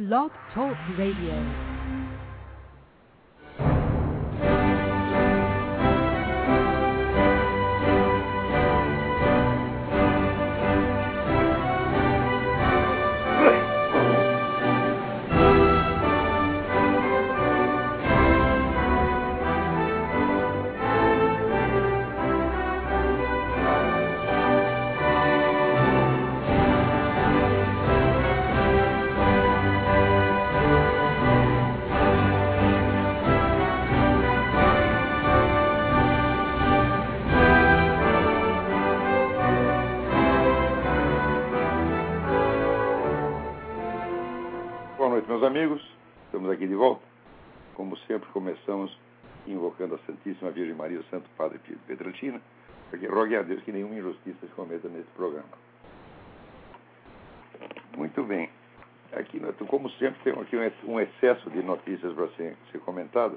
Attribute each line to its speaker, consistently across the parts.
Speaker 1: Blog Talk Radio.
Speaker 2: Amigos. Estamos aqui de volta. Como sempre, começamos invocando a Santíssima Virgem Maria, o Santo Padre Pio de Petrolina, para que rogue a Deus que nenhuma injustiça se cometa nesse programa. Muito bem. Aqui, nós- como sempre, temos aqui um ex- excesso de notícias para ser, ser comentado.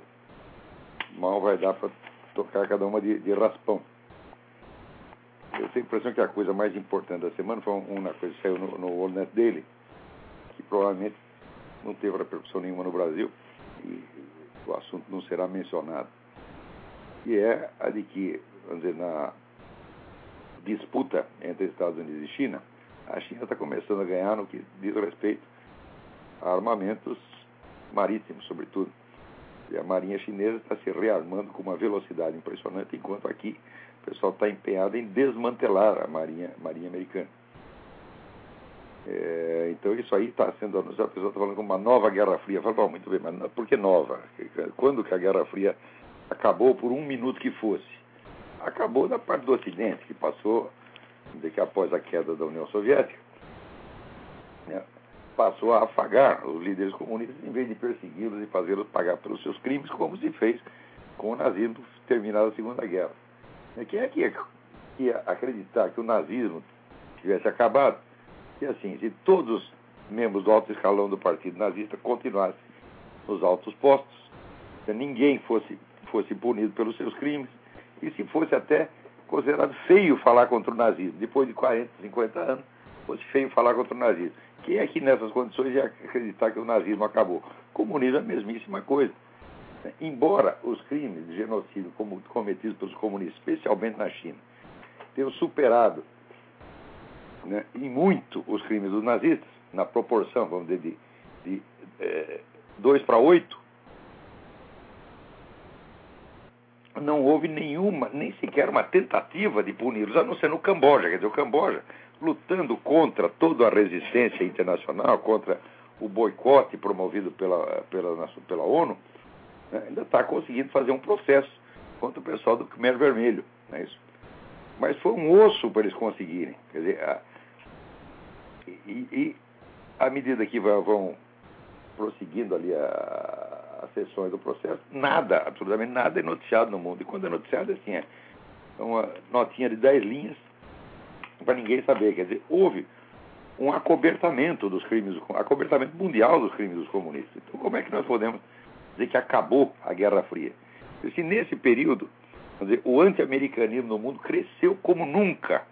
Speaker 2: Mal vai dar para tocar cada uma de, de raspão. Eu tenho a impressão que a coisa mais importante da semana foi uma coisa que saiu no, no Net Daily, que provavelmente não teve repercussão nenhuma no Brasil e o assunto não será mencionado. E é a de que, vamos dizer, na disputa entre Estados Unidos e China, a China está começando a ganhar no que diz respeito a armamentos marítimos, sobretudo. E a marinha chinesa está se rearmando com uma velocidade impressionante, enquanto aqui o pessoal está empenhado em desmantelar a marinha, marinha americana. É, então isso aí está sendo anunciado, a pessoa está falando como uma nova Guerra Fria. Fala, bom, muito bem, mas por que nova? Quando que a Guerra Fria acabou por um minuto que fosse? Acabou da parte do Ocidente, que passou, que após a queda da União Soviética, né, passou a afagar os líderes comunistas em vez de persegui-los e fazê-los pagar pelos seus crimes, como se fez com o nazismo terminada a Segunda Guerra. Quem é que ia acreditar que o nazismo tivesse acabado? E assim, se todos os membros do alto escalão do partido nazista continuassem nos altos postos, se ninguém fosse, fosse punido pelos seus crimes, e se fosse até considerado feio falar contra o nazismo, depois de 40, 50 anos, fosse feio falar contra o nazismo. Quem é que nessas condições ia acreditar que o nazismo acabou? O comunismo é a mesmíssima coisa. Embora os crimes de genocídio cometidos pelos comunistas, especialmente na China, tenham superado né, em muito os crimes dos nazistas, na proporção, vamos dizer, de, de 2 para 8, não houve nenhuma, nem sequer uma tentativa de puni-los, a não ser no Camboja. Quer dizer, o Camboja, lutando contra toda a resistência internacional, contra o boicote promovido pela, pela, pela ONU, né, ainda está conseguindo fazer um processo contra o pessoal do Khmer Vermelho. Não é isso? Mas foi um osso para eles conseguirem. Quer dizer, e, e à medida que vão, prosseguindo ali as sessões do processo, nada, absolutamente nada é noticiado no mundo. E quando é noticiado, assim, é uma notinha de 10 linhas para ninguém saber. Quer dizer, houve um acobertamento dos crimes, acobertamento mundial dos crimes dos comunistas. Então, como é que nós podemos dizer que acabou a Guerra Fria? Se nesse período, dizer, o anti-americanismo no mundo cresceu como nunca.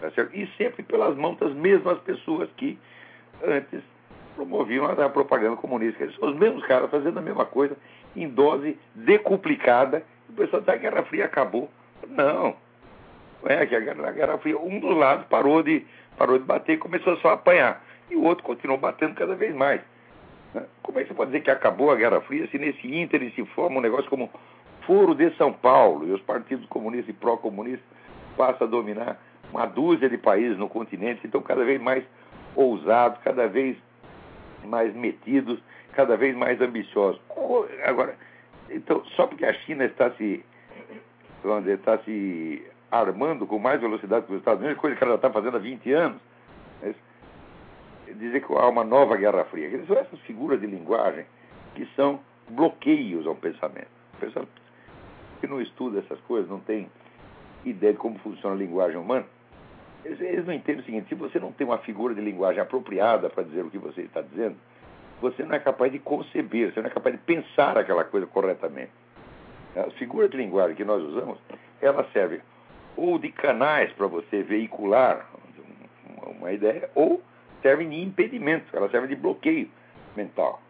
Speaker 2: Tá certo? E sempre pelas mãos das mesmas pessoas que antes promoviam a propaganda comunista. Eles são os mesmos caras fazendo a mesma coisa em dose decuplicada. O pessoal diz que a Guerra Fria acabou. Não. É que a Guerra, Fria, um dos lados parou de, parou de bater e começou só a apanhar. E o outro continuou batendo cada vez mais. né? Como é que você pode dizer que acabou a Guerra Fria se nesse ínterim se forma um negócio como Foro de São Paulo e os partidos comunistas e pró-comunistas passam a dominar uma dúzia de países no continente, então cada vez mais ousados, cada vez mais metidos, cada vez mais ambiciosos. Agora, então, só porque a China está se, vamos dizer, está se armando com mais velocidade que os Estados Unidos, coisa que ela já está fazendo há 20 anos, né? dizer que há uma nova Guerra Fria. São essas figuras de linguagem que são bloqueios ao pensamento. O pessoal que não estuda essas coisas, não tem ideia de como funciona a linguagem humana, eles, não entendem o seguinte: se você não tem uma figura de linguagem apropriada para dizer o que você está dizendo, você não é capaz de conceber, você não é capaz de pensar aquela coisa corretamente. As figuras de linguagem que nós usamos, elas servem ou de canais para você veicular uma ideia, ou servem de impedimento, elas servem de bloqueio. mental.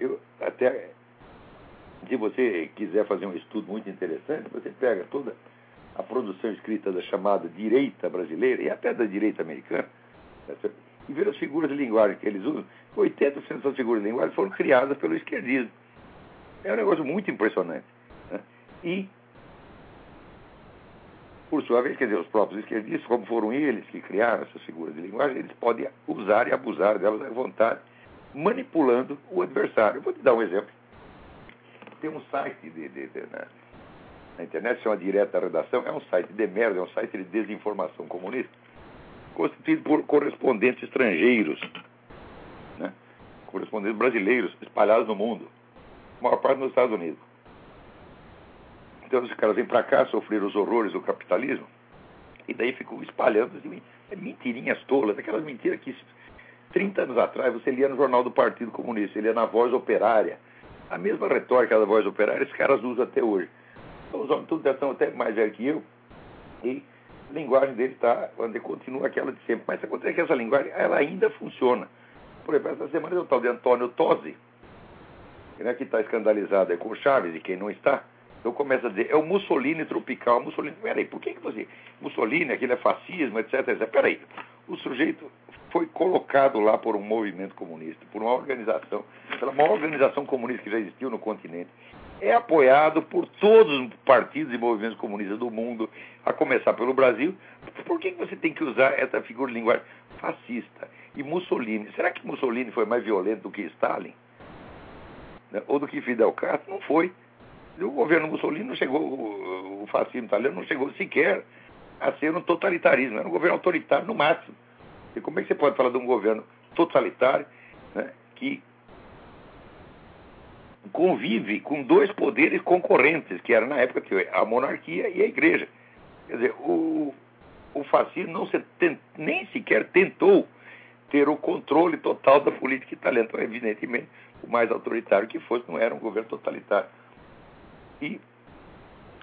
Speaker 2: Eu até, se você quiser fazer um estudo muito interessante, você pega toda a produção escrita da chamada direita brasileira e até da direita americana, né? e ver as figuras de linguagem que eles usam. 80% das figuras de linguagem foram criadas pelo esquerdismo. É um negócio muito impressionante. Né? E, por sua vez, quer dizer, os próprios esquerdistas, como foram eles que criaram essas figuras de linguagem, eles podem usar e abusar delas à vontade, manipulando o adversário. Eu vou te dar um exemplo. Tem um site de, de, de, na, na internet, chama Direta Redação, é um site de merda, é um site de desinformação comunista, constituído por correspondentes estrangeiros, né? correspondentes brasileiros espalhados no mundo maior parte nos Estados Unidos. Então, os caras vêm para cá sofrer os horrores do capitalismo e daí ficam espalhando assim, mentirinhas tolas, aquelas mentiras que 30 anos atrás você lia no Jornal do Partido Comunista, você lia na Voz Operária. A mesma retórica da Voz Operária, esses caras usam até hoje. Então, os homens tudo já estão até mais velhos que eu e a linguagem deles está, continua aquela de sempre. Mas acontece que essa linguagem ela ainda funciona. Por exemplo, essa semana eu estava de Antônio Tosi, né, que está escandalizado com Chaves e quem não está, eu começo a dizer, é o Mussolini tropical. Mussolini, peraí, por que, que você. Mussolini, aquilo é fascismo, etc, etc. Peraí, o sujeito foi colocado lá por um movimento comunista, por uma organização, pela maior organização comunista que já existiu no continente. É apoiado por todos os partidos e movimentos comunistas do mundo, a começar pelo Brasil. Por que, você tem que usar essa figura de linguagem fascista? E Mussolini, será que Mussolini foi mais violento do que Stalin? né, ou do que Fidel Castro, não foi. O governo Mussolini não chegou, o fascismo italiano não chegou sequer a ser um totalitarismo, era um governo autoritário no máximo. E como é que você pode falar de um governo totalitário né, que convive com dois poderes concorrentes, que era na época a monarquia e a igreja? Quer dizer, o, o fascismo não se, nem sequer tentou ter o controle total da política italiana. Então, evidentemente, o mais autoritário que fosse, não era um governo totalitário. E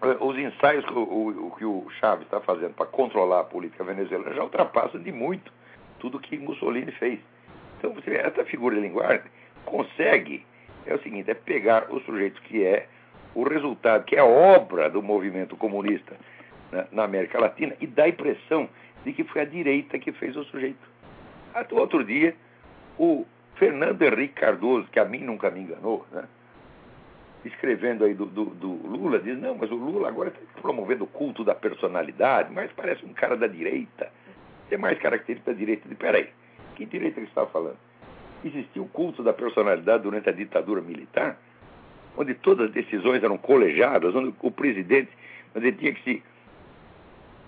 Speaker 2: eh, os ensaios que o, o, que o Chaves está fazendo para controlar a política venezuelana já ultrapassam de muito tudo que Mussolini fez. Então, você essa figura de linguagem consegue, é o seguinte, é pegar o sujeito que é o resultado, que é obra do movimento comunista né, na América Latina e dá a impressão de que foi a direita que fez o sujeito. Até outro dia, o Fernando Henrique Cardoso, que a mim nunca me enganou, né? escrevendo aí do, do, do, Lula, diz, não, mas o Lula agora está promovendo o culto da personalidade, mas parece um cara da direita. Tem mais características da direita. Peraí, que direita que estava falando? Existia o culto da personalidade durante a ditadura militar, onde todas as decisões eram colegiadas, onde o presidente onde tinha que se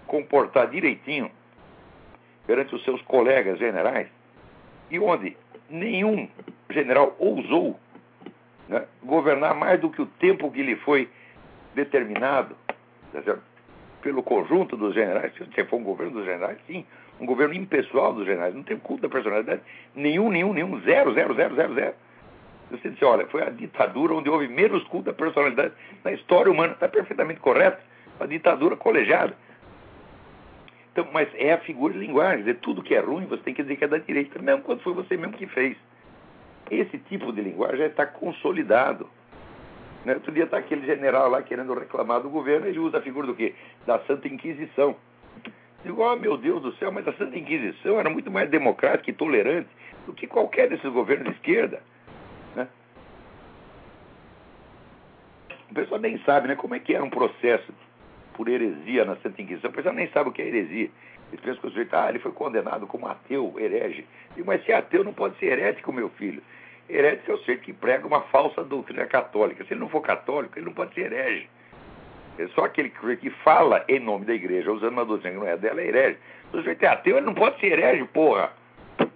Speaker 2: comportar direitinho perante os seus colegas generais, e onde nenhum general ousou né, governar mais do que o tempo que lhe foi determinado tá pelo conjunto dos generais. Se for um governo dos generais, sim, um governo impessoal dos generais. Não tem culto da personalidade nenhum, nenhum, nenhum, zero, zero, zero, zero, zero. Você disse, olha, foi a ditadura onde houve menos culto da personalidade na história humana. Está perfeitamente correto. A ditadura colegiada. Então, mas é a figura de linguagem. Dizer, tudo que é ruim, você tem que dizer que é da direita, mesmo quando foi você mesmo que fez. Esse tipo de linguagem já está consolidado. Né? Outro dia está aquele general lá querendo reclamar do governo, ele usa a figura do quê? Da Santa Inquisição. Digo, oh meu Deus do céu, mas a Santa Inquisição era muito mais democrática e tolerante do que qualquer desses governos de esquerda. Né? O pessoal nem sabe né, como é que era um processo por heresia na Santa Inquisição, o pessoal nem sabe o que é heresia. Eles pensam que o sujeito, ah, ele foi condenado como ateu, herege. Digo, mas se é ateu não pode ser herético, meu filho. Herético é o sujeito que prega uma falsa doutrina católica. Se ele não for católico, ele não pode ser herege. É só aquele que fala em nome da igreja, usando uma doutrina que não é dela, é herege. Se o sujeito é ateu, ele não pode ser herege, porra.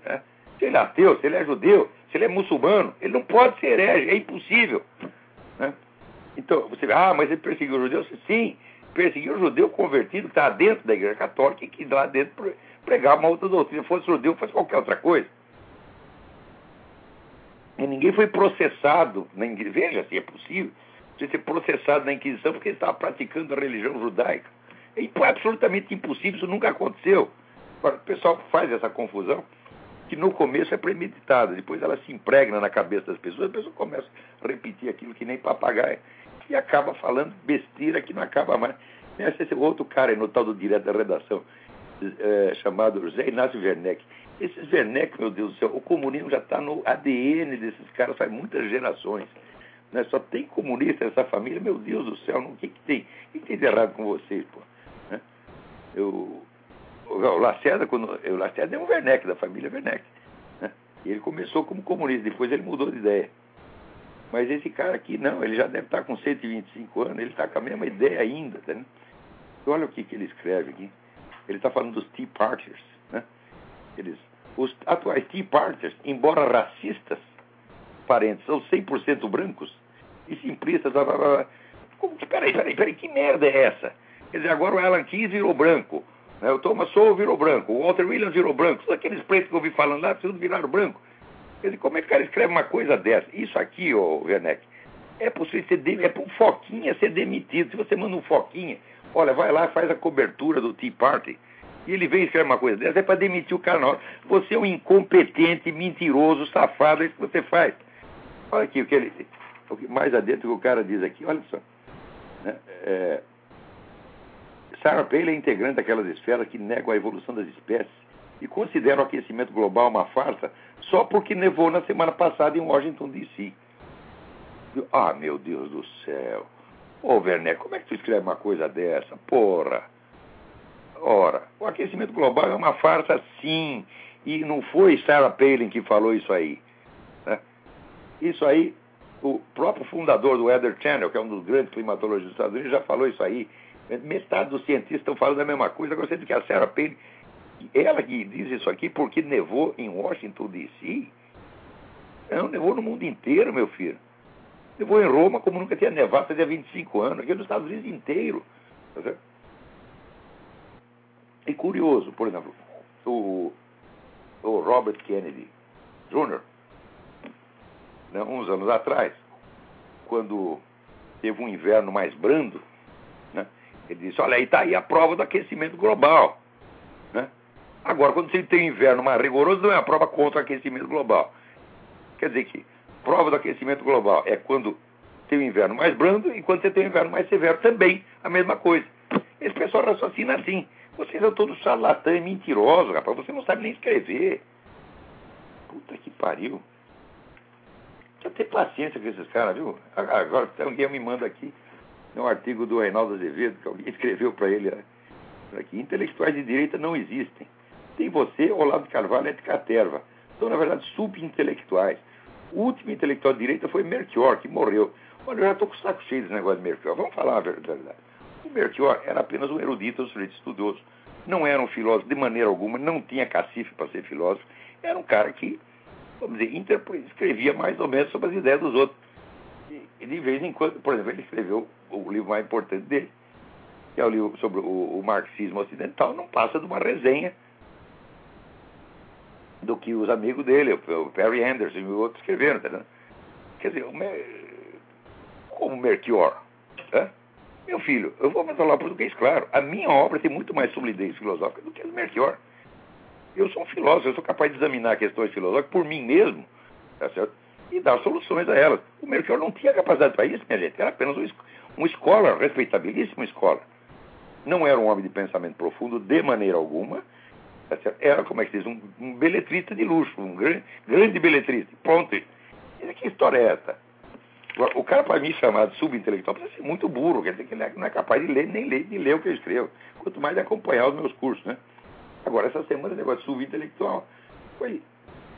Speaker 2: É. Se ele é ateu, se ele é judeu, se ele é muçulmano, ele não pode ser herege, é impossível. Né? Então, você ah, mas ele perseguiu os judeus? Sim, perseguir o judeu convertido que está dentro da igreja católica e que lá dentro pregava uma outra doutrina. Fosse judeu, fosse qualquer outra coisa. E ninguém foi processado na. Veja se é possível você ser processado na Inquisição porque estava praticando a religião judaica. É absolutamente impossível, isso nunca aconteceu. Agora, o pessoal faz essa confusão que no começo é premeditada, depois ela se impregna na cabeça das pessoas, a pessoa começa a repetir aquilo que nem papagaio e acaba falando besteira que não acaba mais. Esse outro cara no tal do direto da redação, é, chamado José Inácio Werneck. Esses Werneck, meu Deus do céu, o comunismo já está no ADN desses caras faz muitas gerações. Né? Só tem comunista nessa família, meu Deus do céu, o que, que tem? O que, tem de errado com vocês, pô? Né? Eu, o Lacerda, quando, o Lacerda é um Werneck, da família Werneck. Né? Ele começou como comunista, depois ele mudou de ideia. Mas esse cara aqui, não, ele já deve estar com 125 anos, ele está com a mesma ideia ainda. Tá, né? Olha o que, que ele escreve aqui. Ele está falando dos Tea Partiers. Né? Eles, os atuais Tea Partiers, embora racistas, parentes, são 100% brancos e simplistas. Blá, blá, blá. Como peraí, peraí, peraí, que merda é essa? Quer dizer, agora o Alan Keyes virou branco, né? o Thomas Sowell virou branco, o Walter Williams virou branco, todos aqueles pretos que eu ouvi falando lá, viraram branco. Quer dizer, como é que o cara escreve uma coisa dessa? Isso aqui, ô Werneck, é possível ser de, é para um Foquinha ser demitido. Se você manda um Foquinha, olha, vai lá, faz a cobertura do Tea Party, e ele vem escrever uma coisa dessa, é para demitir o cara na hora. Você é um incompetente, mentiroso, safado, é isso que você faz. Olha aqui o que ele. Mais adentro que o cara diz aqui, olha só. Né? É, Sarah Palin é integrante daquelas esferas que negam a evolução das espécies e consideram o aquecimento global uma farsa só porque nevou na semana passada em Washington, D.C. Ah, meu Deus do céu. Ô, Werner, como é que tu escreve uma coisa dessa? Porra. Ora, o aquecimento global é uma farsa, sim. E não foi Sarah Palin que falou isso aí. Né? Isso aí, o próprio fundador do Weather Channel, que é um dos grandes climatologistas dos Estados Unidos, já falou isso aí. Metade dos cientistas estão falando a mesma coisa. Agora você que a Sarah Palin ela que diz isso aqui porque nevou em Washington, D.C. Não, nevou no mundo inteiro, meu filho. Nevou em Roma como nunca tinha nevado fazia 25 anos, aqui nos Estados Unidos inteiro. Tá e curioso, por exemplo, o, o Robert Kennedy Jr., né, uns anos atrás, quando teve um inverno mais brando, né, ele disse, olha, aí está aí a prova do aquecimento global. Né? Agora, quando você tem inverno mais rigoroso, não é a prova contra o aquecimento global. Quer dizer que prova do aquecimento global é quando tem o inverno mais brando e quando você tem o inverno mais severo também, a mesma coisa. Esse pessoal raciocina assim. Vocês são todos charlatãs e mentirosos, rapaz. Você não sabe nem escrever. Puta que pariu. Precisa ter paciência com esses caras, viu? Agora, alguém me manda aqui um artigo do Reinaldo Azevedo, que alguém escreveu para ele aqui. Intelectuais de direita não existem. Tem você, Olavo Carvalho e de Caterva. São, na verdade, subintelectuais. O último intelectual de direita foi Melchior, que morreu. Olha, eu já estou com o saco cheio desse negócio de Melchior. Vamos falar a verdade. O Melchior era apenas um erudito, um sujeito estudioso. Não era um filósofo de maneira alguma, não tinha cacife para ser filósofo. Era um cara que, vamos dizer, escrevia mais ou menos sobre as ideias dos outros. E de vez em quando, por exemplo, ele escreveu o livro mais importante dele, que é o livro sobre o, o marxismo ocidental, não passa de uma resenha do que os amigos dele, o Perry Anderson e outros escreveram, tá Quer dizer, como Melchior, tá? meu filho, eu vou falar português claro, a minha obra tem muito mais solidez filosófica do que a do Melchior. Eu sou um filósofo, eu sou capaz de examinar questões filosóficas por mim mesmo, tá certo? E dar soluções a elas. O Melchior não tinha capacidade para isso, minha gente, era apenas um, um escola, respeitabilíssimo escola. Não era um homem de pensamento profundo de maneira alguma, Tá era, como é que diz, um, um beletrista de luxo, um grande, grande beletrista. Pronto. E que história é essa? O cara, para mim, chamar de subintelectual, precisa ser muito burro, quer dizer que ele é, não é capaz de ler, nem ler, de ler o que eu escrevo. Quanto mais de acompanhar os meus cursos, né? Agora, essa semana, o negócio subintelectual foi.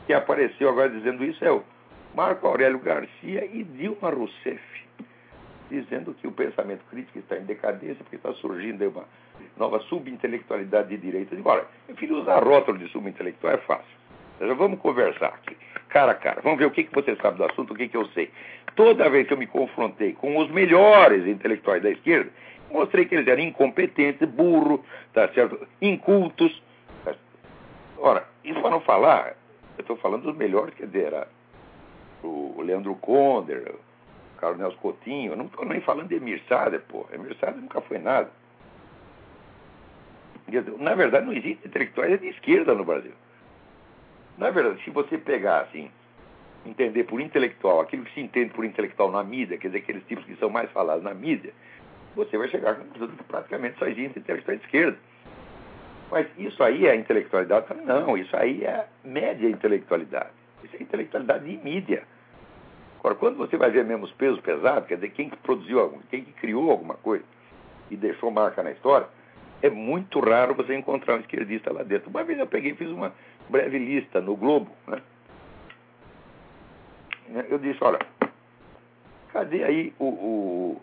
Speaker 2: Quem apareceu agora dizendo isso é o Marco Aurélio Garcia e Dilma Rousseff, dizendo que o pensamento crítico está em decadência porque está surgindo uma nova subintelectualidade de direita. Olha, meu filho, usar rótulo de subintelectual é fácil. Já vamos conversar aqui, cara a cara. Vamos ver o que, que você sabe do assunto, o que, que eu sei. Toda vez que eu me confrontei com os melhores intelectuais da esquerda, mostrei que eles eram incompetentes, burros, tá certo? incultos. Ora, isso para não falar, eu estou falando dos melhores, quer dizer, era o Leandro Conder, o Carlos Nelson Coutinho, eu não estou nem falando de Emir Sader, pô. Emir Sader nunca foi nada. Na verdade, não existe intelectuais de esquerda no Brasil. Na verdade, se você pegar assim, entender por intelectual aquilo que se entende por intelectual na mídia, quer dizer, aqueles tipos que são mais falados na mídia, você vai chegar à que praticamente só existe intelectual de esquerda. Mas isso aí é intelectualidade? Não, isso aí é média intelectualidade. Isso é intelectualidade de mídia. Agora, quando você vai ver mesmo os pesos pesados, quer dizer, quem que produziu, quem que criou alguma coisa e deixou marca na história, é muito raro você encontrar um esquerdista lá dentro. Uma vez eu peguei e fiz uma breve lista no Globo, né? Eu disse, olha, cadê aí o, o,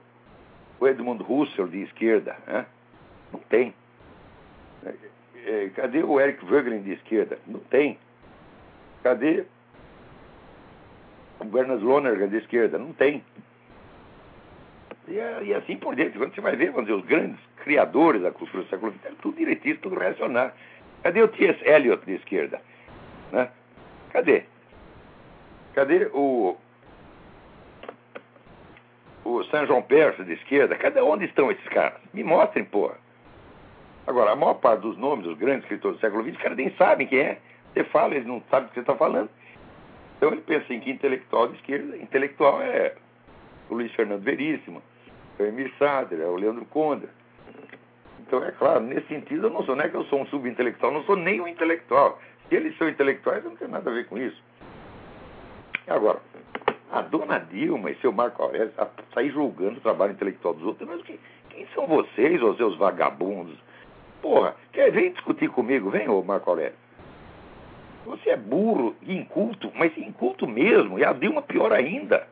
Speaker 2: o Edmund Husserl de esquerda? Né? Não tem. É, é, cadê o Eric Voegelin de esquerda? Não tem. Cadê o Bernard Lonergan de esquerda? Não tem. E, é, e, assim por diante. Quando você vai ver, vamos dizer, os grandes criadores da cultura do século XX, tudo direitista, tudo reacionário. Cadê o T.S. Eliot de esquerda? Né? Cadê? Cadê o o São João Persa de esquerda? Cadê onde estão esses caras? Me mostrem, porra. Agora, a maior parte dos nomes dos grandes escritores do século XX, os caras nem sabem quem é. Você fala, eles não sabem o que você está falando. Então ele pensa em que intelectual de esquerda, intelectual é o Luiz Fernando Veríssimo, é o Emir Sader, é o Leandro Conda. Então, é claro, nesse sentido, eu não sou, não é que eu sou um subintelectual, não sou nem um intelectual. Se eles são intelectuais, eu não tenho nada a ver com isso. Agora, a dona Dilma e seu Marco Aurélio sair julgando o trabalho intelectual dos outros, mas quem, quem são vocês, os seus vagabundos? Porra, quer vir discutir comigo? Vem, ô Marco Aurélio. Você é burro e inculto, mas inculto mesmo, e a Dilma pior ainda.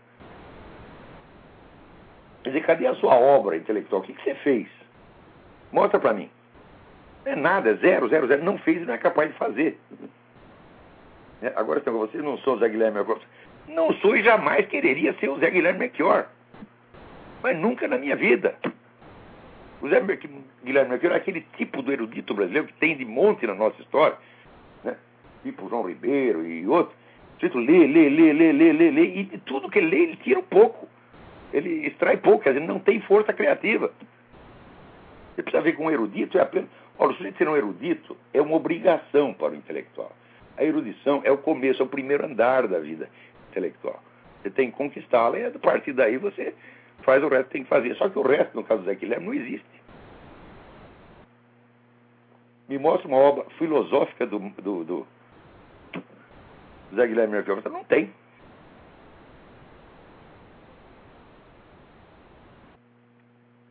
Speaker 2: Quer dizer, cadê a sua obra intelectual? O que, que você fez? Mostra para mim. Não é nada, é zero, zero, zero. Não fez e não é capaz de fazer. É, agora, então, você não sou o Zé Guilherme Não sou e jamais quereria ser o Zé Guilherme Melchior. Mas nunca na minha vida. O Zé Guilherme Melchior é aquele tipo do erudito brasileiro que tem de monte na nossa história, né? tipo João Ribeiro e outros. Tipo, lê, lê, lê, lê, lê, lê, lê, e de tudo que ele lê, ele tira um pouco. Ele extrai pouco, quer dizer, não tem força criativa. Você precisa ver com um erudito é apenas. Olha, o sujeito ser um erudito é uma obrigação para o intelectual. A erudição é o começo, é o primeiro andar da vida intelectual. Você tem que conquistá-la e a partir daí você faz o resto tem que fazer. Só que o resto, no caso do Zé Guilherme, não existe. Me mostra uma obra filosófica do, do, do Zé Guilherme Merkel. Não tem.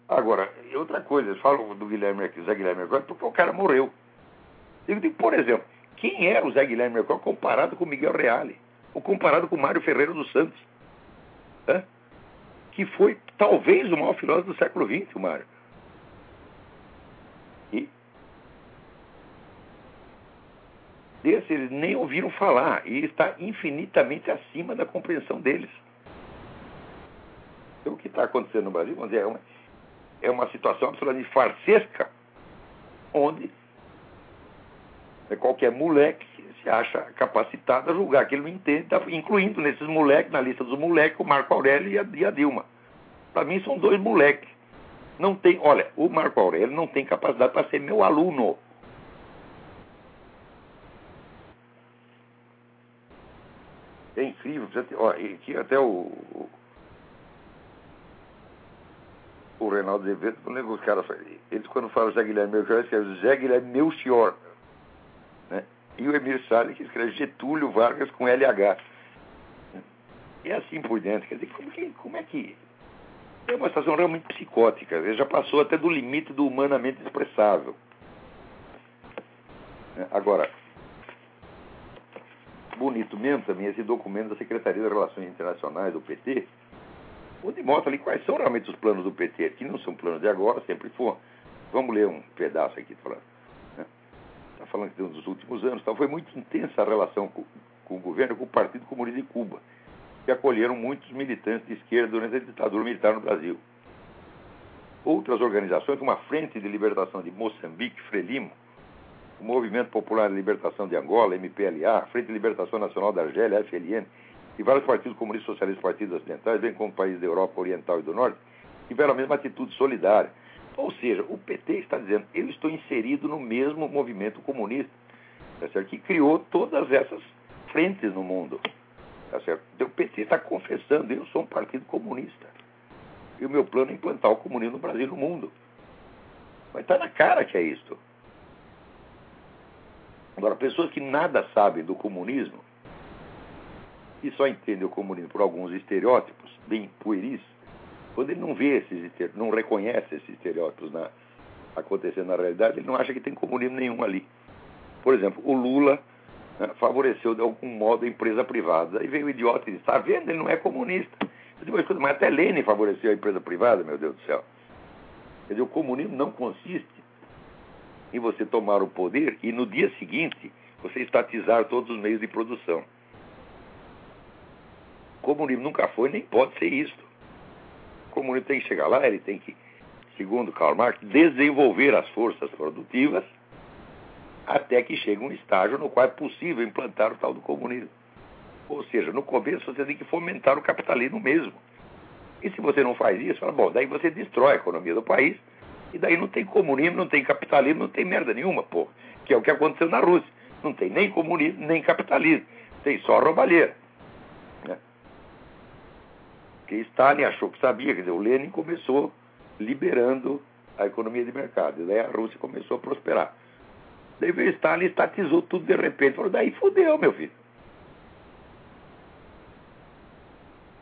Speaker 2: Agora, outra coisa, eles falam do Guilherme aqui, Zé Guilherme agora, porque o cara morreu. Eu digo, por exemplo, quem era o Zé Guilherme Mercó comparado com Miguel Reale? Ou comparado com Mário Ferreira dos Santos? Hã? Que foi talvez o maior filósofo do século XX, o Mário. E desse eles nem ouviram falar. E está infinitamente acima da compreensão deles. Então, o que está acontecendo no Brasil, vamos dizer, é uma é uma situação absolutamente farsesca, onde qualquer moleque se acha capacitado a julgar que ele não entende, tá incluindo nesses moleques, na lista dos moleques, o Marco Aurélio e a, e a Dilma. Para mim são dois moleques. Não tem, olha, o Marco Aurélio não tem capacidade para ser meu aluno. É incrível, ó, que até o, o Reinaldo Azevedo, não lembro os caras, eles quando falam Zé Guilherme Melchior, escrevem Zé Guilherme Melchior. E o Emir Salles que escreve Getúlio Vargas com LH. E assim por dentro. Quer dizer, como, que, como é que. É uma situação realmente psicótica. Ele já passou até do limite do humanamente expressável. Né? Agora, bonito mesmo também esse documento da Secretaria das Relações Internacionais do PT, onde mostra ali quais são realmente os planos do PT, que não são planos de agora, sempre foram. Vamos ler um pedaço aqui, tá falando. Né? falando que dos últimos anos, então foi muito intensa a relação com, com o governo com o Partido Comunista de Cuba, que acolheram muitos militantes de esquerda durante a ditadura militar no Brasil. Outras organizações, como a Frente de Libertação de Moçambique, Frelimo, o Movimento Popular de Libertação de Angola, MPLA, a Frente de Libertação Nacional da Argélia, FLN, e vários partidos comunistas socialistas partidos ocidentais, bem como países da Europa Oriental e do Norte, tiveram a mesma atitude solidária. Ou seja, o PT está dizendo, eu estou inserido no mesmo movimento comunista, tá certo? que criou todas essas frentes no mundo. Tá certo? Então, o PT está confessando, eu sou um partido comunista. E o meu plano é implantar o comunismo no Brasil e no mundo. Mas está na cara que é isso. Agora, pessoas que nada sabem do comunismo e só entendem o comunismo por alguns estereótipos bem pueris, quando ele não vê esses não reconhece esses estereótipos na, acontecendo na realidade, ele não acha que tem comunismo nenhum ali. Por exemplo, o Lula né, favoreceu de algum modo a empresa privada. Aí veio o idiota e disse: está vendo? Ele não é comunista. Mas até Lenin favoreceu a empresa privada, meu Deus do céu. Quer dizer, o comunismo não consiste em você tomar o poder e no dia seguinte você estatizar todos os meios de produção. O comunismo nunca foi nem pode ser isso. Comunismo tem que chegar lá, ele tem que, segundo Karl Marx, desenvolver as forças produtivas até que chegue um estágio no qual é possível implantar o tal do comunismo. Ou seja, no começo você tem que fomentar o capitalismo mesmo. E se você não faz isso, fala, bom, daí você destrói a economia do país, e daí não tem comunismo, não tem capitalismo, não tem merda nenhuma, pô. Que é o que aconteceu na Rússia. Não tem nem comunismo, nem capitalismo. Tem só roubalheira. Né? Que Stalin achou que sabia, quer dizer, o Lenin começou liberando a economia de mercado. E daí a Rússia começou a prosperar. Daí veio Stalin, estatizou tudo de repente. Falou, daí fudeu, meu filho.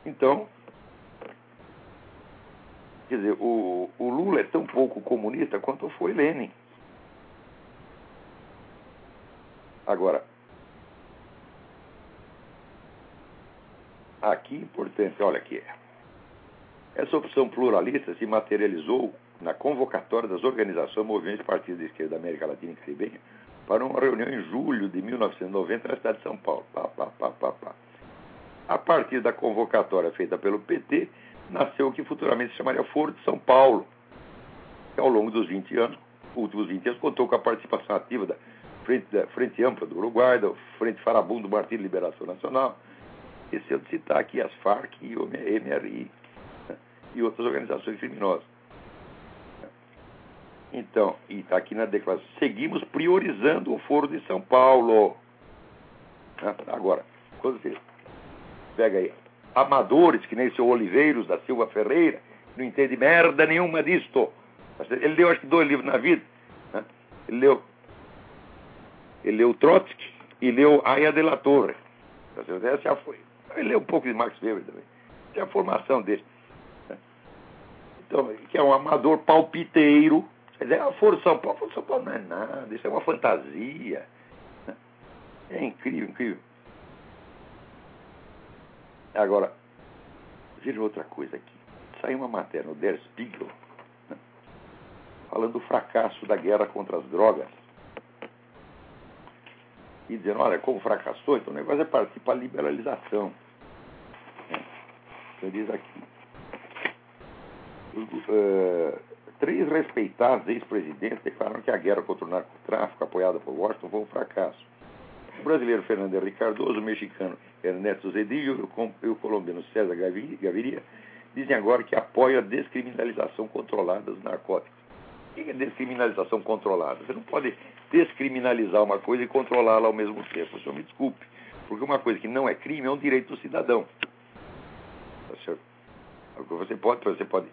Speaker 2: Então, quer dizer, o, o Lula é tão pouco comunista quanto foi Lenin. Agora, aqui importante, olha aqui. Essa opção pluralista se materializou na convocatória das organizações Movimentos Partidos de Esquerda da América Latina e Caribenha para uma reunião em julho de 1990 na cidade de São Paulo. Pá, pá, pá, pá, pá. A partir da convocatória feita pelo PT, nasceu o que futuramente se chamaria Foro de São Paulo, que ao longo dos 20 anos, últimos 20 anos, contou com a participação ativa da Frente, da Frente Ampla do Uruguai, da Frente Farabundo do Partido de Liberação Nacional, esqueceu de citar aqui as Farc e o MRI e outras organizações criminosas. Então, e está aqui na declaração, seguimos priorizando o Foro de São Paulo. Né, agora, quando você pega aí amadores, que nem seu Oliveiros da Silva Ferreira, não entende merda nenhuma disto. Ele leu, acho que, dois livros na vida. Né? Ele leu ele leu Trotsky e leu Aya de la Torre. Essa já foi. Ele leu um pouco de Max Weber também. Essa é a formação dele. Então, que é um amador palpiteiro. Quer dizer, a Foro São Paulo, Foro São Paulo não é nada, isso é uma fantasia. É incrível, incrível. Agora, veja outra coisa aqui. Saiu uma matéria no Der Spiegel né, falando do fracasso da guerra contra as drogas. E dizendo, olha, como fracassou, então o negócio é partir para a liberalização. Né? Então diz aqui. Uh, três respeitados ex-presidentes declararam que a guerra contra o narcotráfico, apoiada por Washington, foi um fracasso. O brasileiro Fernando Henrique Cardoso, o mexicano Ernesto Zedillo e o colombiano César Gaviria dizem agora que apoiam a descriminalização controlada dos narcóticos. O que é descriminalização controlada? Você não pode descriminalizar uma coisa e controlá-la ao mesmo tempo. O senhor me desculpe. Porque uma coisa que não é crime é um direito do cidadão. Tá? Você pode, você pode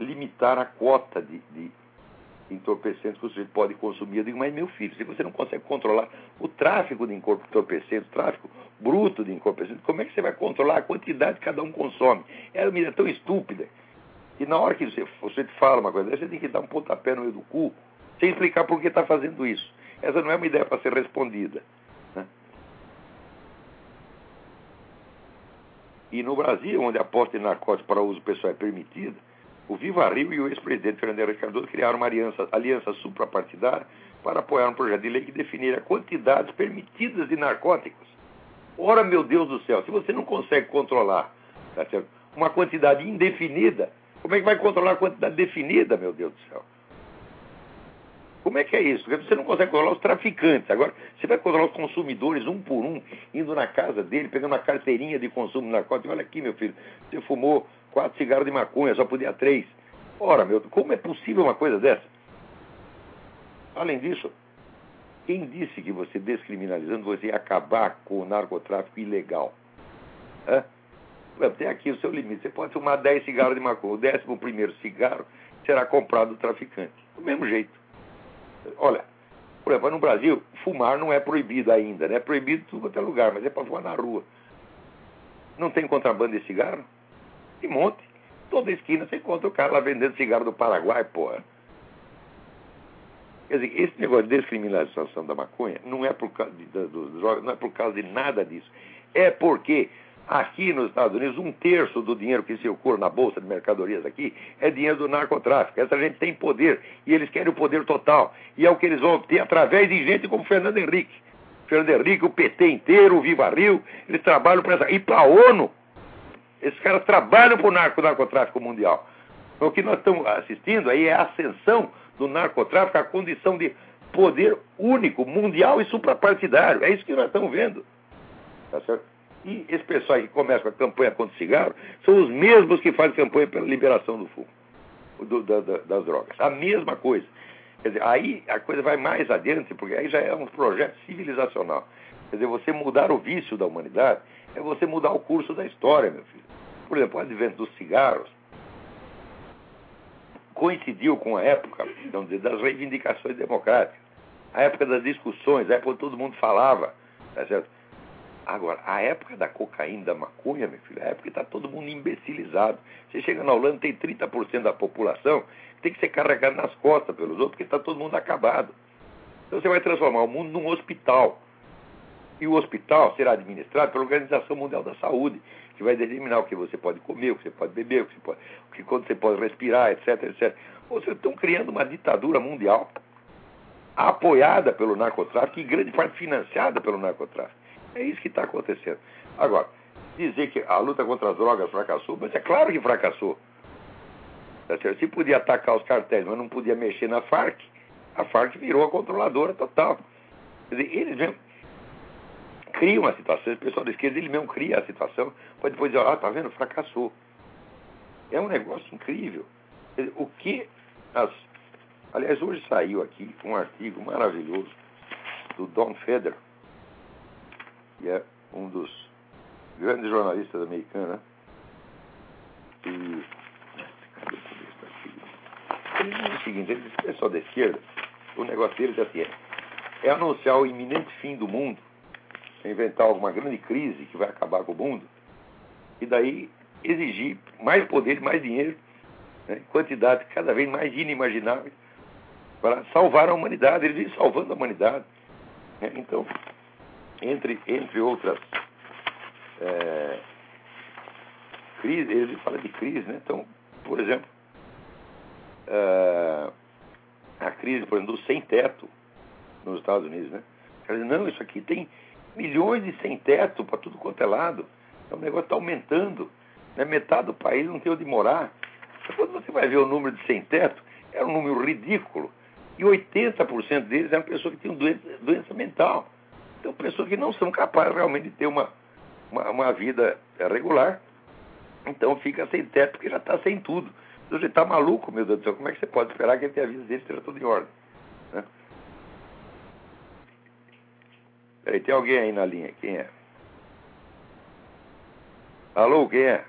Speaker 2: limitar a quota de, de entorpecentes que o sujeito pode consumir. Eu digo, mas meu filho, se você não consegue controlar o tráfico de entorpecentes, o tráfico bruto de entorpecentes, como é que você vai controlar a quantidade que cada um consome? É uma medida tão estúpida que na hora que você, você fala uma coisa, você tem que dar um pontapé no meio do cu sem explicar por que está fazendo isso. Essa não é uma ideia para ser respondida. Né? E no Brasil, onde a posse de narcóticos para uso pessoal é permitida, o Viva Rio e o ex-presidente Fernando Henrique Cardoso criaram uma aliança, aliança suprapartidária para apoiar um projeto de lei que definiria quantidades permitidas de narcóticos. Ora, meu Deus do céu, se você não consegue controlar tá uma quantidade indefinida, como é que vai controlar a quantidade definida, meu Deus do céu? Como é que é isso? Porque você não consegue controlar os traficantes. Agora, você vai controlar os consumidores um por um, indo na casa dele, pegando uma carteirinha de consumo de narcótico. Olha aqui, meu filho, você fumou quatro cigarros de maconha, só podia três. Ora, meu, como é possível uma coisa dessa? Além disso, quem disse que você descriminalizando você ia acabar com o narcotráfico ilegal? Hã? Tem aqui o seu limite. Você pode fumar 10 cigarros de maconha. O décimo primeiro cigarro será comprado do traficante. Do mesmo jeito. Olha, por exemplo, no Brasil, fumar não é proibido ainda, né? É proibido em tudo é lugar, mas é para fumar na rua. Não tem contrabando de cigarro? Tem monte. Toda esquina você encontra o cara lá vendendo cigarro do Paraguai, porra. Quer dizer, esse negócio de descriminalização da maconha não é por causa de, de, não é por causa de nada disso. É porque Aqui nos Estados Unidos, um terço do dinheiro que circula na Bolsa de Mercadorias aqui é dinheiro do narcotráfico. Essa gente tem poder e eles querem o poder total. E é o que eles vão obter através de gente como Fernando Henrique. Fernando Henrique, o PT inteiro, o Viva Rio, eles trabalham para essa. E para a ONU. Esses caras trabalham para o narco, narcotráfico mundial. Então, o que nós estamos assistindo aí é a ascensão do narcotráfico à condição de poder único, mundial e suprapartidário. É isso que nós estamos vendo. Tá certo? E esse pessoal que começa com a campanha contra o cigarro são os mesmos que fazem campanha pela liberação do fumo, do, da, da, das drogas. A mesma coisa. Quer dizer, aí a coisa vai mais adiante, porque aí já é um projeto civilizacional. Quer dizer, você mudar o vício da humanidade é você mudar o curso da história, meu filho. Por exemplo, o advento dos cigarros coincidiu com a época vamos dizer, das reivindicações democráticas, a época das discussões, a época que todo mundo falava, tá certo? Agora, a época da cocaína, da maconha, meu filho, é a época que está todo mundo imbecilizado. Você chega na Holanda, tem 30% da população que tem que ser carregada nas costas pelos outros, porque está todo mundo acabado. Então você vai transformar o mundo num hospital. E o hospital será administrado pela Organização Mundial da Saúde, que vai determinar o que você pode comer, o que você pode beber, o que, você pode, o que quando você pode respirar, etc, etc. Ou seja, estão criando uma ditadura mundial apoiada pelo narcotráfico e grande parte financiada pelo narcotráfico. É isso que está acontecendo. Agora, dizer que a luta contra as drogas fracassou, mas é claro que fracassou. Tá Se podia atacar os cartéis, mas não podia mexer na Farc, a Farc virou a controladora total. Quer dizer, eles mesmo criam a situação, o pessoal da esquerda, ele mesmo cria a situação, para depois dizer, ah, tá vendo, fracassou. É um negócio incrível. O que as. Aliás, hoje saiu aqui um artigo maravilhoso do Don Feder, que é um dos grandes jornalistas americanos. Né? E. Ele diz o seguinte: ele diz o pessoal da esquerda, o negócio deles é assim: é, é anunciar o iminente fim do mundo, é inventar alguma grande crise que vai acabar com o mundo, e daí exigir mais poder, mais dinheiro, né, quantidade cada vez mais inimaginável, para salvar a humanidade. Eles vêm salvando a humanidade. Né? Então, entre, entre outras é, crises, ele fala de crise, né? Então, por exemplo, é, a crise, por exemplo, do sem-teto nos Estados Unidos, né? Diz, não, isso aqui tem milhões de sem-teto para tudo quanto é lado. Então, o negócio está aumentando. Né? Metade do país não tem onde morar. Então, quando você vai ver o número de sem-teto, é um número ridículo. E 80% deles eram pessoas que tinham doença, doença mental. Então, pessoas que não são capazes realmente de ter uma, uma, uma vida regular. Então, fica sem teto porque já está sem tudo. Então, você está maluco, meu Deus do céu. Como é que você pode esperar que ele tenha a vida dele esteja tudo em ordem? Né? Peraí, tem alguém aí na linha. Quem é? Alô, quem é?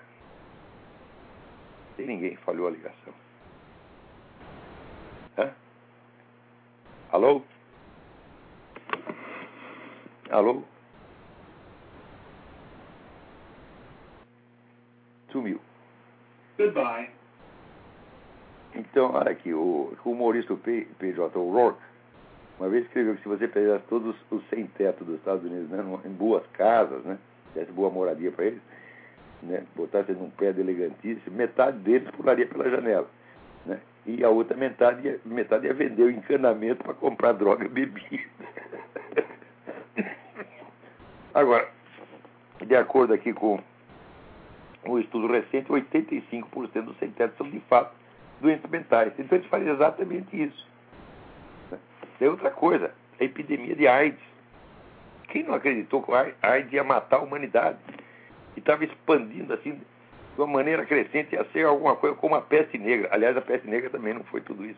Speaker 2: Tem ninguém, falhou a ligação. Hã? Alô? Alô? Sumiu.
Speaker 1: Goodbye.
Speaker 2: Então, olha aqui, o, o humorista PJ O'Rourke, uma vez escreveu que se você pegasse todos os sem-teto dos Estados Unidos né, em boas casas, né, desse boa moradia para eles, né, botasse num pé elegantíssimo, metade deles pularia pela janela. Né, e a outra metade ia, metade ia vender o encanamento para comprar droga e bebida. Agora, de acordo aqui com um estudo recente, 85% dos sem-teto são de fato doenças mentais. Então eles fazem exatamente isso. Tem outra coisa, a epidemia de AIDS. Quem não acreditou que a AIDS ia matar a humanidade? E estava expandindo assim de uma maneira crescente, ia ser alguma coisa como a peste negra. Aliás, a peste negra também não foi tudo isso.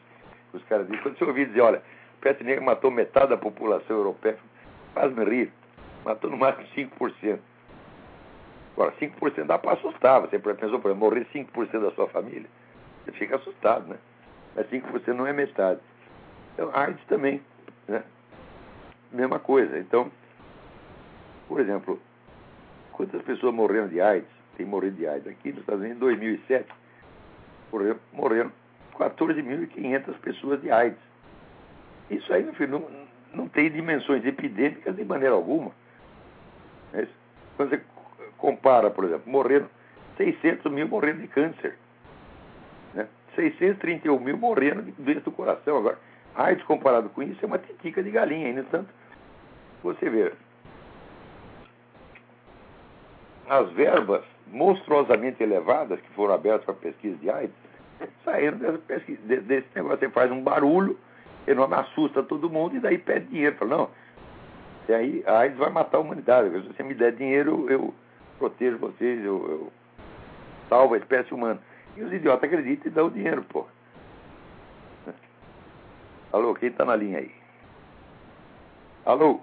Speaker 2: Os caras dizem, quando você ouvir dizer, olha, peste negra matou metade da população europeia. Faz me rir. Matou no máximo 5%. Agora, 5% dá para assustar. Você pensou, por exemplo, morrer 5% da sua família? Você fica assustado, né? Mas 5% não é metade. Então, AIDS também, né? Mesma coisa. Então, por exemplo, quantas pessoas morreram de AIDS? Tem morrido de AIDS. Aqui nos Estados Unidos, em 2007, morreram, morreram 14.500 pessoas de AIDS. Isso aí, meu não, não tem dimensões epidêmicas de maneira alguma. É quando você compara, por exemplo, morreram 600 mil morrendo de câncer. Né? 631 mil morrendo de doença do coração. Agora, AIDS comparado com isso é uma titica de galinha. No entanto, você vê, as verbas monstruosamente elevadas que foram abertas para pesquisa de AIDS saíram dessa pesquisa, desse negócio. Você faz um barulho enorme, assusta todo mundo e daí pede dinheiro. Fala, não, e aí a AIDS vai matar a humanidade. Se você me der dinheiro, eu protejo vocês, eu, eu salvo a espécie humana. E os idiotas acreditam e dão o dinheiro, pô. Alô, quem está na linha aí? Alô?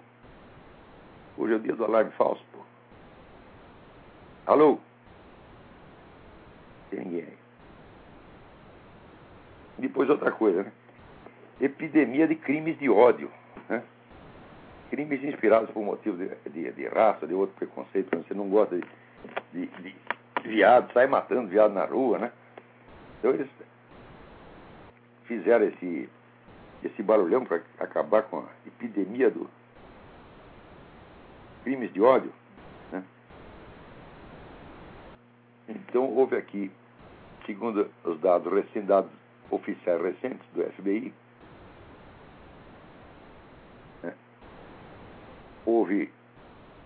Speaker 2: Hoje é o dia do alarme falso, pô. Alô? Tem ninguém aí. Depois outra coisa, né? Epidemia de crimes de ódio. Né? Crimes inspirados por motivo de, de, de, raça, de outro preconceito. Você não gosta de, de, de viado, sai matando viado na rua, né? Então eles fizeram esse, esse barulhão para acabar com a epidemia do crimes de ódio. Né? Então houve aqui, segundo os dados recém dados oficiais recentes do FBI, né? houve,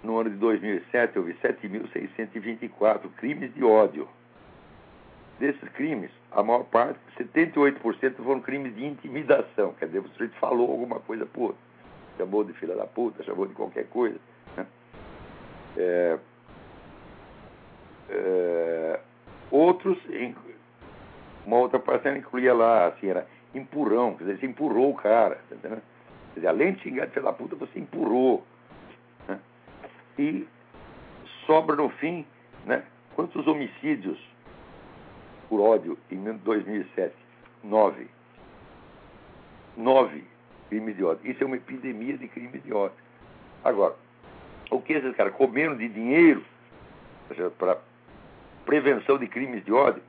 Speaker 2: no ano de 2007, houve 7.624 crimes de ódio. Desses crimes, a maior parte, 78% foram crimes de intimidação. Quer dizer, o sujeito falou alguma coisa por outro. Chamou de filha da puta, chamou de qualquer coisa. Né? É, é, outros, uma outra parcela incluía lá, assim, era empurrão, quer dizer, você empurrou o cara, tá entendeu? Quer dizer, além de xingar de filha da puta, você empurrou. Né? E sobra no fim, né? Quantos homicídios por ódio em 2007? Nove. Nove crimes de ódio. Isso é uma epidemia de crimes de ódio. Agora, o que esses caras comeram de dinheiro para prevenção de crimes de ódio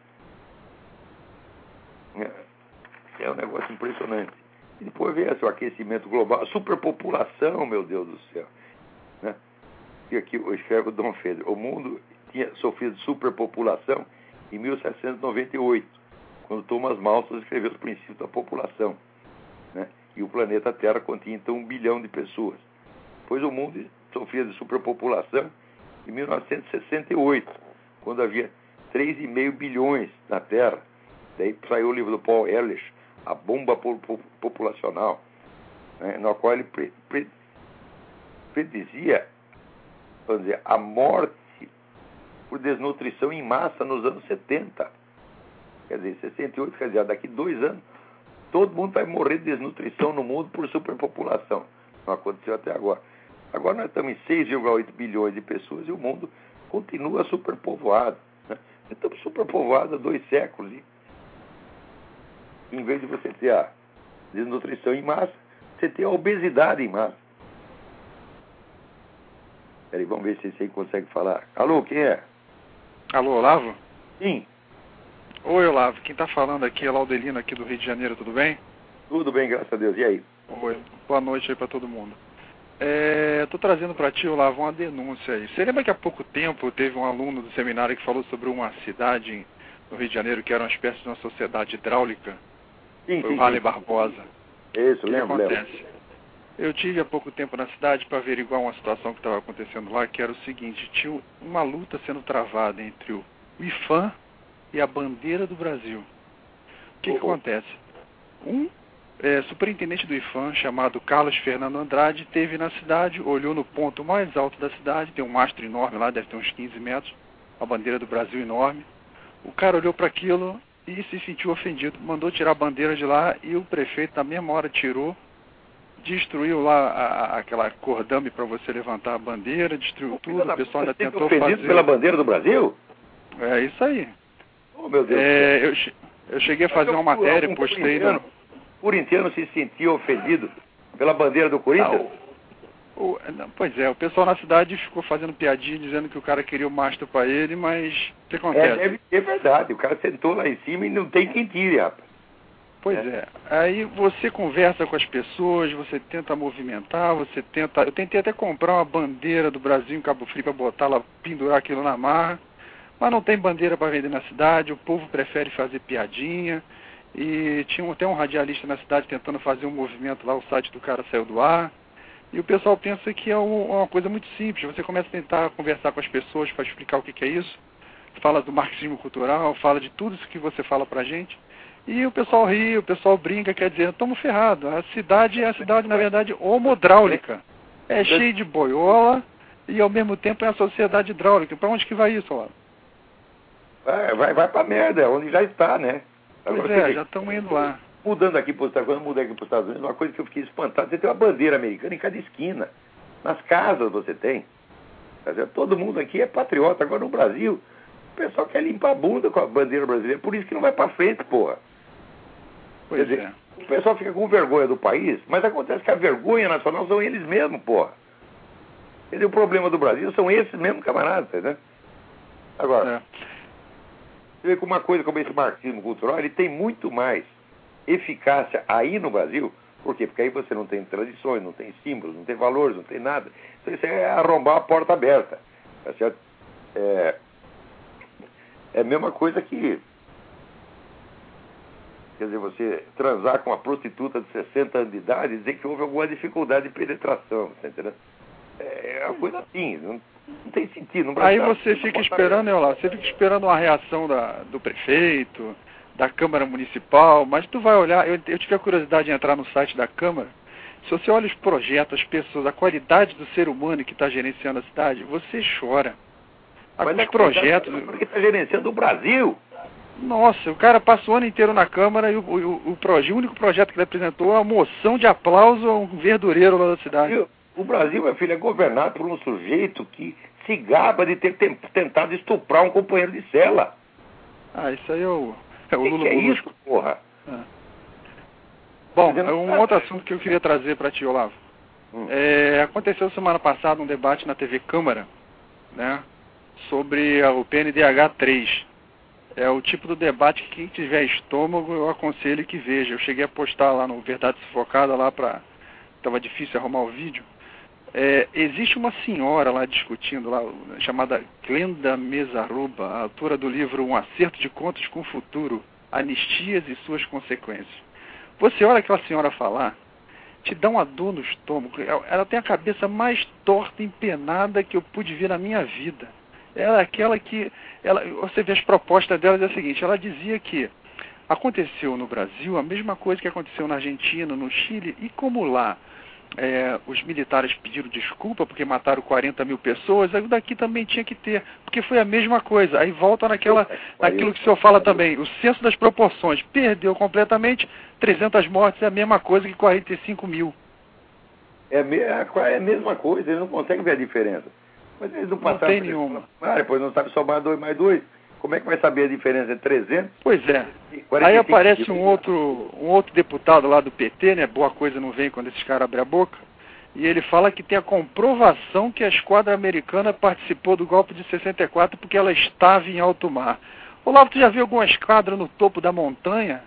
Speaker 2: é, é um negócio impressionante. E depois vem o aquecimento global, a superpopulação, meu Deus do céu. Né? E aqui eu escrevo Dom Pedro. O mundo tinha sofrido superpopulação em 1798, quando Thomas Malthus escreveu os princípios da população. Né? E o planeta Terra continha então um bilhão de pessoas. Pois o mundo sofria de superpopulação em 1968, quando havia 3,5 bilhões na Terra. Daí saiu o livro do Paul Ehrlich, A Bomba Populacional, né, no qual ele pre, pre, predizia vamos dizer, a morte por desnutrição em massa nos anos 70. Quer dizer, 68, quer dizer, daqui dois anos, todo mundo vai morrer de desnutrição no mundo por superpopulação. Não aconteceu até agora. Agora nós estamos em 6,8 bilhões de pessoas e o mundo continua superpovoado. Né? Estamos superpovoados há dois séculos. E, em vez de você ter a desnutrição em massa, você tem a obesidade em massa. Peraí, vamos ver se você consegue falar. Alô, quem é?
Speaker 3: Alô, Olavo?
Speaker 2: Sim.
Speaker 3: Oi, Olavo. Quem está falando aqui é Laudelino, aqui do Rio de Janeiro, tudo bem?
Speaker 2: Tudo bem, graças a Deus. E aí?
Speaker 3: Oi. Boa noite aí para todo mundo. Estou é, trazendo para ti, Olavo, uma denúncia aí. Você lembra que há pouco tempo teve um aluno do seminário que falou sobre uma cidade no Rio de Janeiro que era uma espécie de uma sociedade hidráulica?
Speaker 2: Sim,
Speaker 3: Foi
Speaker 2: sim,
Speaker 3: o Rale. Barbosa.
Speaker 2: Isso,
Speaker 3: O que
Speaker 2: lembro,
Speaker 3: acontece?
Speaker 2: lembro.
Speaker 3: Eu tive há pouco tempo na cidade para averiguar uma situação que estava acontecendo lá, que era o seguinte, tinha uma luta sendo travada entre o IFAM e a bandeira do Brasil. O que, que acontece? Um é, superintendente do IFAM, chamado Carlos Fernando Andrade, teve na cidade, olhou no ponto mais alto da cidade, tem um mastro enorme lá, deve ter uns 15 metros, a bandeira do Brasil enorme. O cara olhou para aquilo e se sentiu ofendido, mandou tirar a bandeira de lá e o prefeito na mesma hora tirou destruiu lá a, aquela cordame para você levantar a bandeira, destruiu tudo, o pessoal ainda tentou fazer...
Speaker 2: pela bandeira do Brasil?
Speaker 3: É isso aí.
Speaker 2: Oh, meu Deus
Speaker 3: é, eu, eu cheguei a fazer uma matéria, postei...
Speaker 2: No... Corintiano se sentiu ofendido pela bandeira do Corinthians?
Speaker 3: Ah, o, não, pois é, o pessoal na cidade ficou fazendo piadinha dizendo que o cara queria o mastro para ele, mas o que acontece? É,
Speaker 2: deve ser verdade, o cara sentou lá em cima e não tem quem tire, rapaz.
Speaker 3: Pois é. é. Aí você conversa com as pessoas, você tenta movimentar, você tenta. Eu tentei até comprar uma bandeira do Brasil em Cabo Frio para botar lá, pendurar aquilo na marra, mas não tem bandeira para vender na cidade, o povo prefere fazer piadinha. E tinha até um radialista na cidade tentando fazer um movimento lá, o site do cara saiu do ar. E o pessoal pensa que é uma coisa muito simples. Você começa a tentar conversar com as pessoas para explicar o que, que é isso, fala do marxismo cultural, fala de tudo isso que você fala para a gente. E o pessoal ri, o pessoal brinca, quer dizer, estamos ferrados. A cidade é a cidade, na verdade, homodráulica. É cheia de boiola e ao mesmo tempo é a sociedade hidráulica. Para onde que vai isso, Olavo?
Speaker 2: Vai, vai, vai pra merda, onde já está, né?
Speaker 3: Agora, pois é, já estamos indo lá.
Speaker 2: Mudando aqui para os Estados Unidos, mudei aqui para os Estados Unidos, uma coisa que eu fiquei espantado, você tem uma bandeira americana em cada esquina. Nas casas você tem. Todo mundo aqui é patriota. Agora no Brasil, o pessoal quer limpar a bunda com a bandeira brasileira, por isso que não vai para frente, porra.
Speaker 3: Pois Quer dizer, é.
Speaker 2: o pessoal fica com vergonha do país, mas acontece que a vergonha nacional são eles mesmos, porra. Quer dizer, o problema do Brasil são esses mesmos camaradas, né? Agora, é. você vê que uma coisa como esse marxismo cultural, ele tem muito mais eficácia aí no Brasil, por quê? Porque aí você não tem tradições, não tem símbolos, não tem valores, não tem nada. Então isso é arrombar a porta aberta. Tá certo? É, é a mesma coisa que Quer dizer, você transar com uma prostituta de 60 anos de idade e dizer que houve alguma dificuldade de penetração, entendeu? É, é uma coisa assim, não, não tem sentido. Não
Speaker 3: Aí você fica esperando, eu lá, você fica esperando uma reação da, do prefeito, da Câmara Municipal, mas tu vai olhar, eu, eu tive a curiosidade de entrar no site da Câmara, se você olha os projetos, as pessoas, a qualidade do ser humano que está gerenciando a cidade, você chora.
Speaker 2: Mas os projetos. Porque está gerenciando o Brasil.
Speaker 3: Nossa, o cara passa o ano inteiro na Câmara e o, o, o, proje, o único projeto que ele apresentou é uma moção de aplauso a um verdureiro lá da cidade.
Speaker 2: O Brasil, meu filho, é governado por um sujeito que se gaba de ter tentado estuprar um companheiro de cela.
Speaker 3: Ah, isso aí é o, é o
Speaker 2: que
Speaker 3: Lula
Speaker 2: que é isso, porra? É.
Speaker 3: Bom, um outro assunto que eu queria trazer para ti, Olavo. Hum. É, aconteceu semana passada um debate na TV Câmara, né, sobre o PNDH 3 é o tipo do debate que quem tiver estômago eu aconselho que veja. Eu cheguei a postar lá no Verdade Sufocada lá para estava difícil arrumar o vídeo. É, existe uma senhora lá discutindo lá chamada Glenda Mesaruba, autora do livro Um acerto de contas com o futuro, anistias e suas consequências. Você olha aquela senhora falar, te dá uma dor no estômago. Ela tem a cabeça mais torta, empenada que eu pude ver na minha vida ela é aquela que. Ela, você vê as propostas dela é a seguinte, ela dizia que aconteceu no Brasil a mesma coisa que aconteceu na Argentina, no Chile, e como lá é, os militares pediram desculpa porque mataram 40 mil pessoas, aí daqui também tinha que ter, porque foi a mesma coisa. Aí volta naquela, naquilo que o senhor fala também, o senso das proporções. Perdeu completamente, 300 mortes é a mesma coisa que 45 mil.
Speaker 2: É, é a mesma coisa, eles não conseguem ver a diferença. Mas eles não passaram.
Speaker 3: Não tem nenhuma.
Speaker 2: Ah, depois não sabe somar dois mais dois. Como é que vai saber a diferença entre 300?
Speaker 3: Pois é. Aí aparece um outro, um outro deputado lá do PT, né? Boa coisa não vem quando esses caras abrem a boca. E ele fala que tem a comprovação que a esquadra americana participou do golpe de 64 porque ela estava em alto mar. Olavo, tu já viu alguma esquadra no topo da montanha?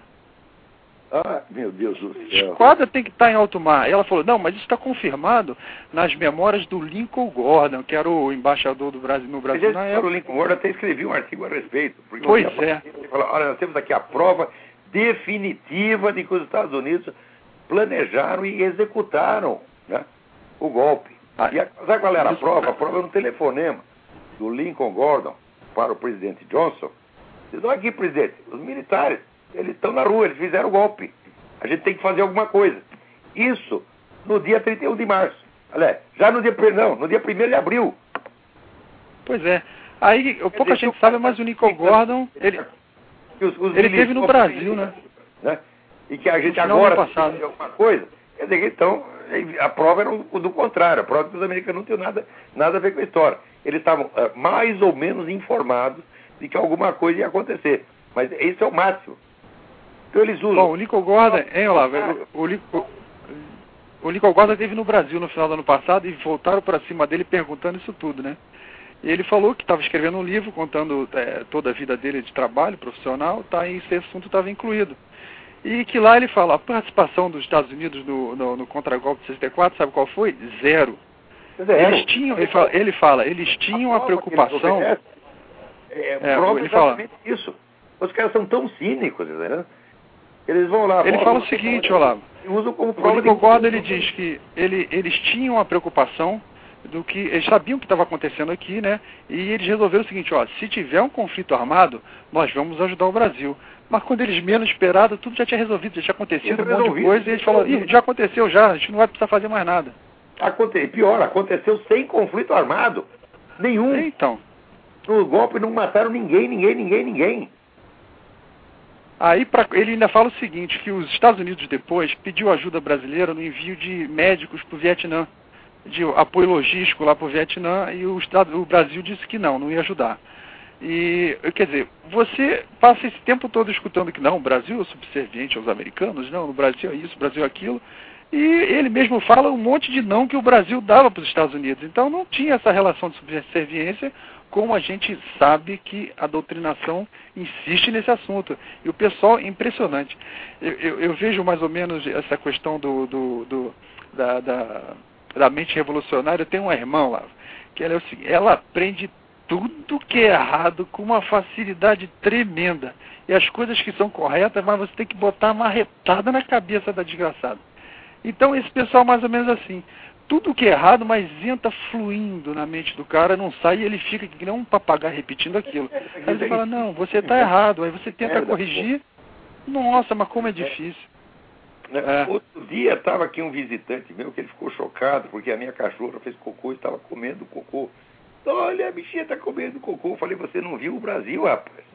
Speaker 2: Ah, meu Deus do céu.
Speaker 3: Esquadra tem que estar em alto mar. Ela falou, não, mas isso está confirmado nas memórias do Lincoln Gordon, que era o embaixador do Brasil no Brasil
Speaker 2: na época. O Lincoln Gordon até escreveu um artigo a respeito.
Speaker 3: Pois é.
Speaker 2: Ele falou, olha, nós temos aqui a prova definitiva de que os Estados Unidos planejaram e executaram né, o golpe. Ah, e a, sabe qual era a prova? A prova era um telefonema do Lincoln Gordon para o presidente Johnson. Diz, olha aqui, presidente, os militares eles estão na rua, eles fizeram o golpe. A gente tem que fazer alguma coisa. Isso no dia 31 de março. Olha, já no dia, não, no dia 1 de abril.
Speaker 3: Pois é. Aí, pouca gente sabe, mas o Nicole Gordon, ele, os, os ele teve no Brasil, né?
Speaker 2: né? E que a gente agora
Speaker 3: passado.
Speaker 2: alguma coisa, Quer dizer, então, a prova era o do contrário. A prova que os americanos não tinham nada, nada a ver com a história. Eles estavam uh, mais ou menos informados de que alguma coisa ia acontecer. Mas isso é o máximo. Então eles usam.
Speaker 3: Bom, o Lincoln Gordon, hein, Olavo? O, o, o, o Lincoln Gordon esteve no Brasil no final do ano passado e voltaram para cima dele perguntando isso tudo, né? E ele falou que estava escrevendo um livro contando é, toda a vida dele de trabalho profissional, tá, e esse assunto estava incluído. E que lá ele fala, a participação dos Estados Unidos no, no, no contra-golpe de 64, sabe qual foi? Zero. Zero. Eles tinham, ele fala, ele, fala, eles tinham a, a preocupação.
Speaker 2: É, é, é, ele fala, isso. Os caras são tão cínicos, né? Eles vão lá.
Speaker 3: Ele fala o seguinte, Olavo.
Speaker 2: Usam como prova
Speaker 3: o concordo, ele diz que ele, eles tinham a preocupação do que eles sabiam o que estava acontecendo aqui, né? E eles resolveram o seguinte, ó, se tiver um conflito armado, nós vamos ajudar o Brasil. Mas quando eles menos esperaram, tudo já tinha resolvido, já tinha acontecido um monte de coisa, e eles falaram, Ih, já aconteceu já, a gente não vai precisar fazer mais nada.
Speaker 2: Aconte... Pior, aconteceu sem conflito armado. Nenhum.
Speaker 3: Então.
Speaker 2: No golpe não mataram ninguém, ninguém, ninguém, ninguém.
Speaker 3: Aí pra, ele ainda fala o seguinte, que os Estados Unidos depois pediu ajuda brasileira no envio de médicos para o Vietnã, de apoio logístico lá para o Vietnã, e o, Estado, o Brasil disse que não, não ia ajudar. E, quer dizer, você passa esse tempo todo escutando que não, o Brasil é subserviente aos americanos, não, o Brasil é isso, o Brasil é aquilo. E ele mesmo fala um monte de não que o Brasil dava para os Estados Unidos. Então não tinha essa relação de subserviência, como a gente sabe que a doutrinação insiste nesse assunto. E o pessoal, impressionante. Eu, eu, eu vejo mais ou menos essa questão do, do, do da, da, da, mente revolucionária. Eu tenho uma irmã lá, que ela, é ela aprende tudo que é errado com uma facilidade tremenda. E as coisas que são corretas, mas você tem que botar uma retada na cabeça da desgraçada. Então esse pessoal mais ou menos assim. Tudo que é errado, mas entra fluindo na mente do cara, não sai e ele fica que nem um papagaio repetindo aquilo. Aí você fala, não, você está errado. Aí você tenta corrigir. Nossa, mas como é difícil.
Speaker 2: É. Outro dia estava aqui um visitante meu que ele ficou chocado porque a minha cachorra fez cocô e estava comendo cocô. Olha, a bichinha está comendo cocô. Eu falei, você não viu o Brasil, rapaz?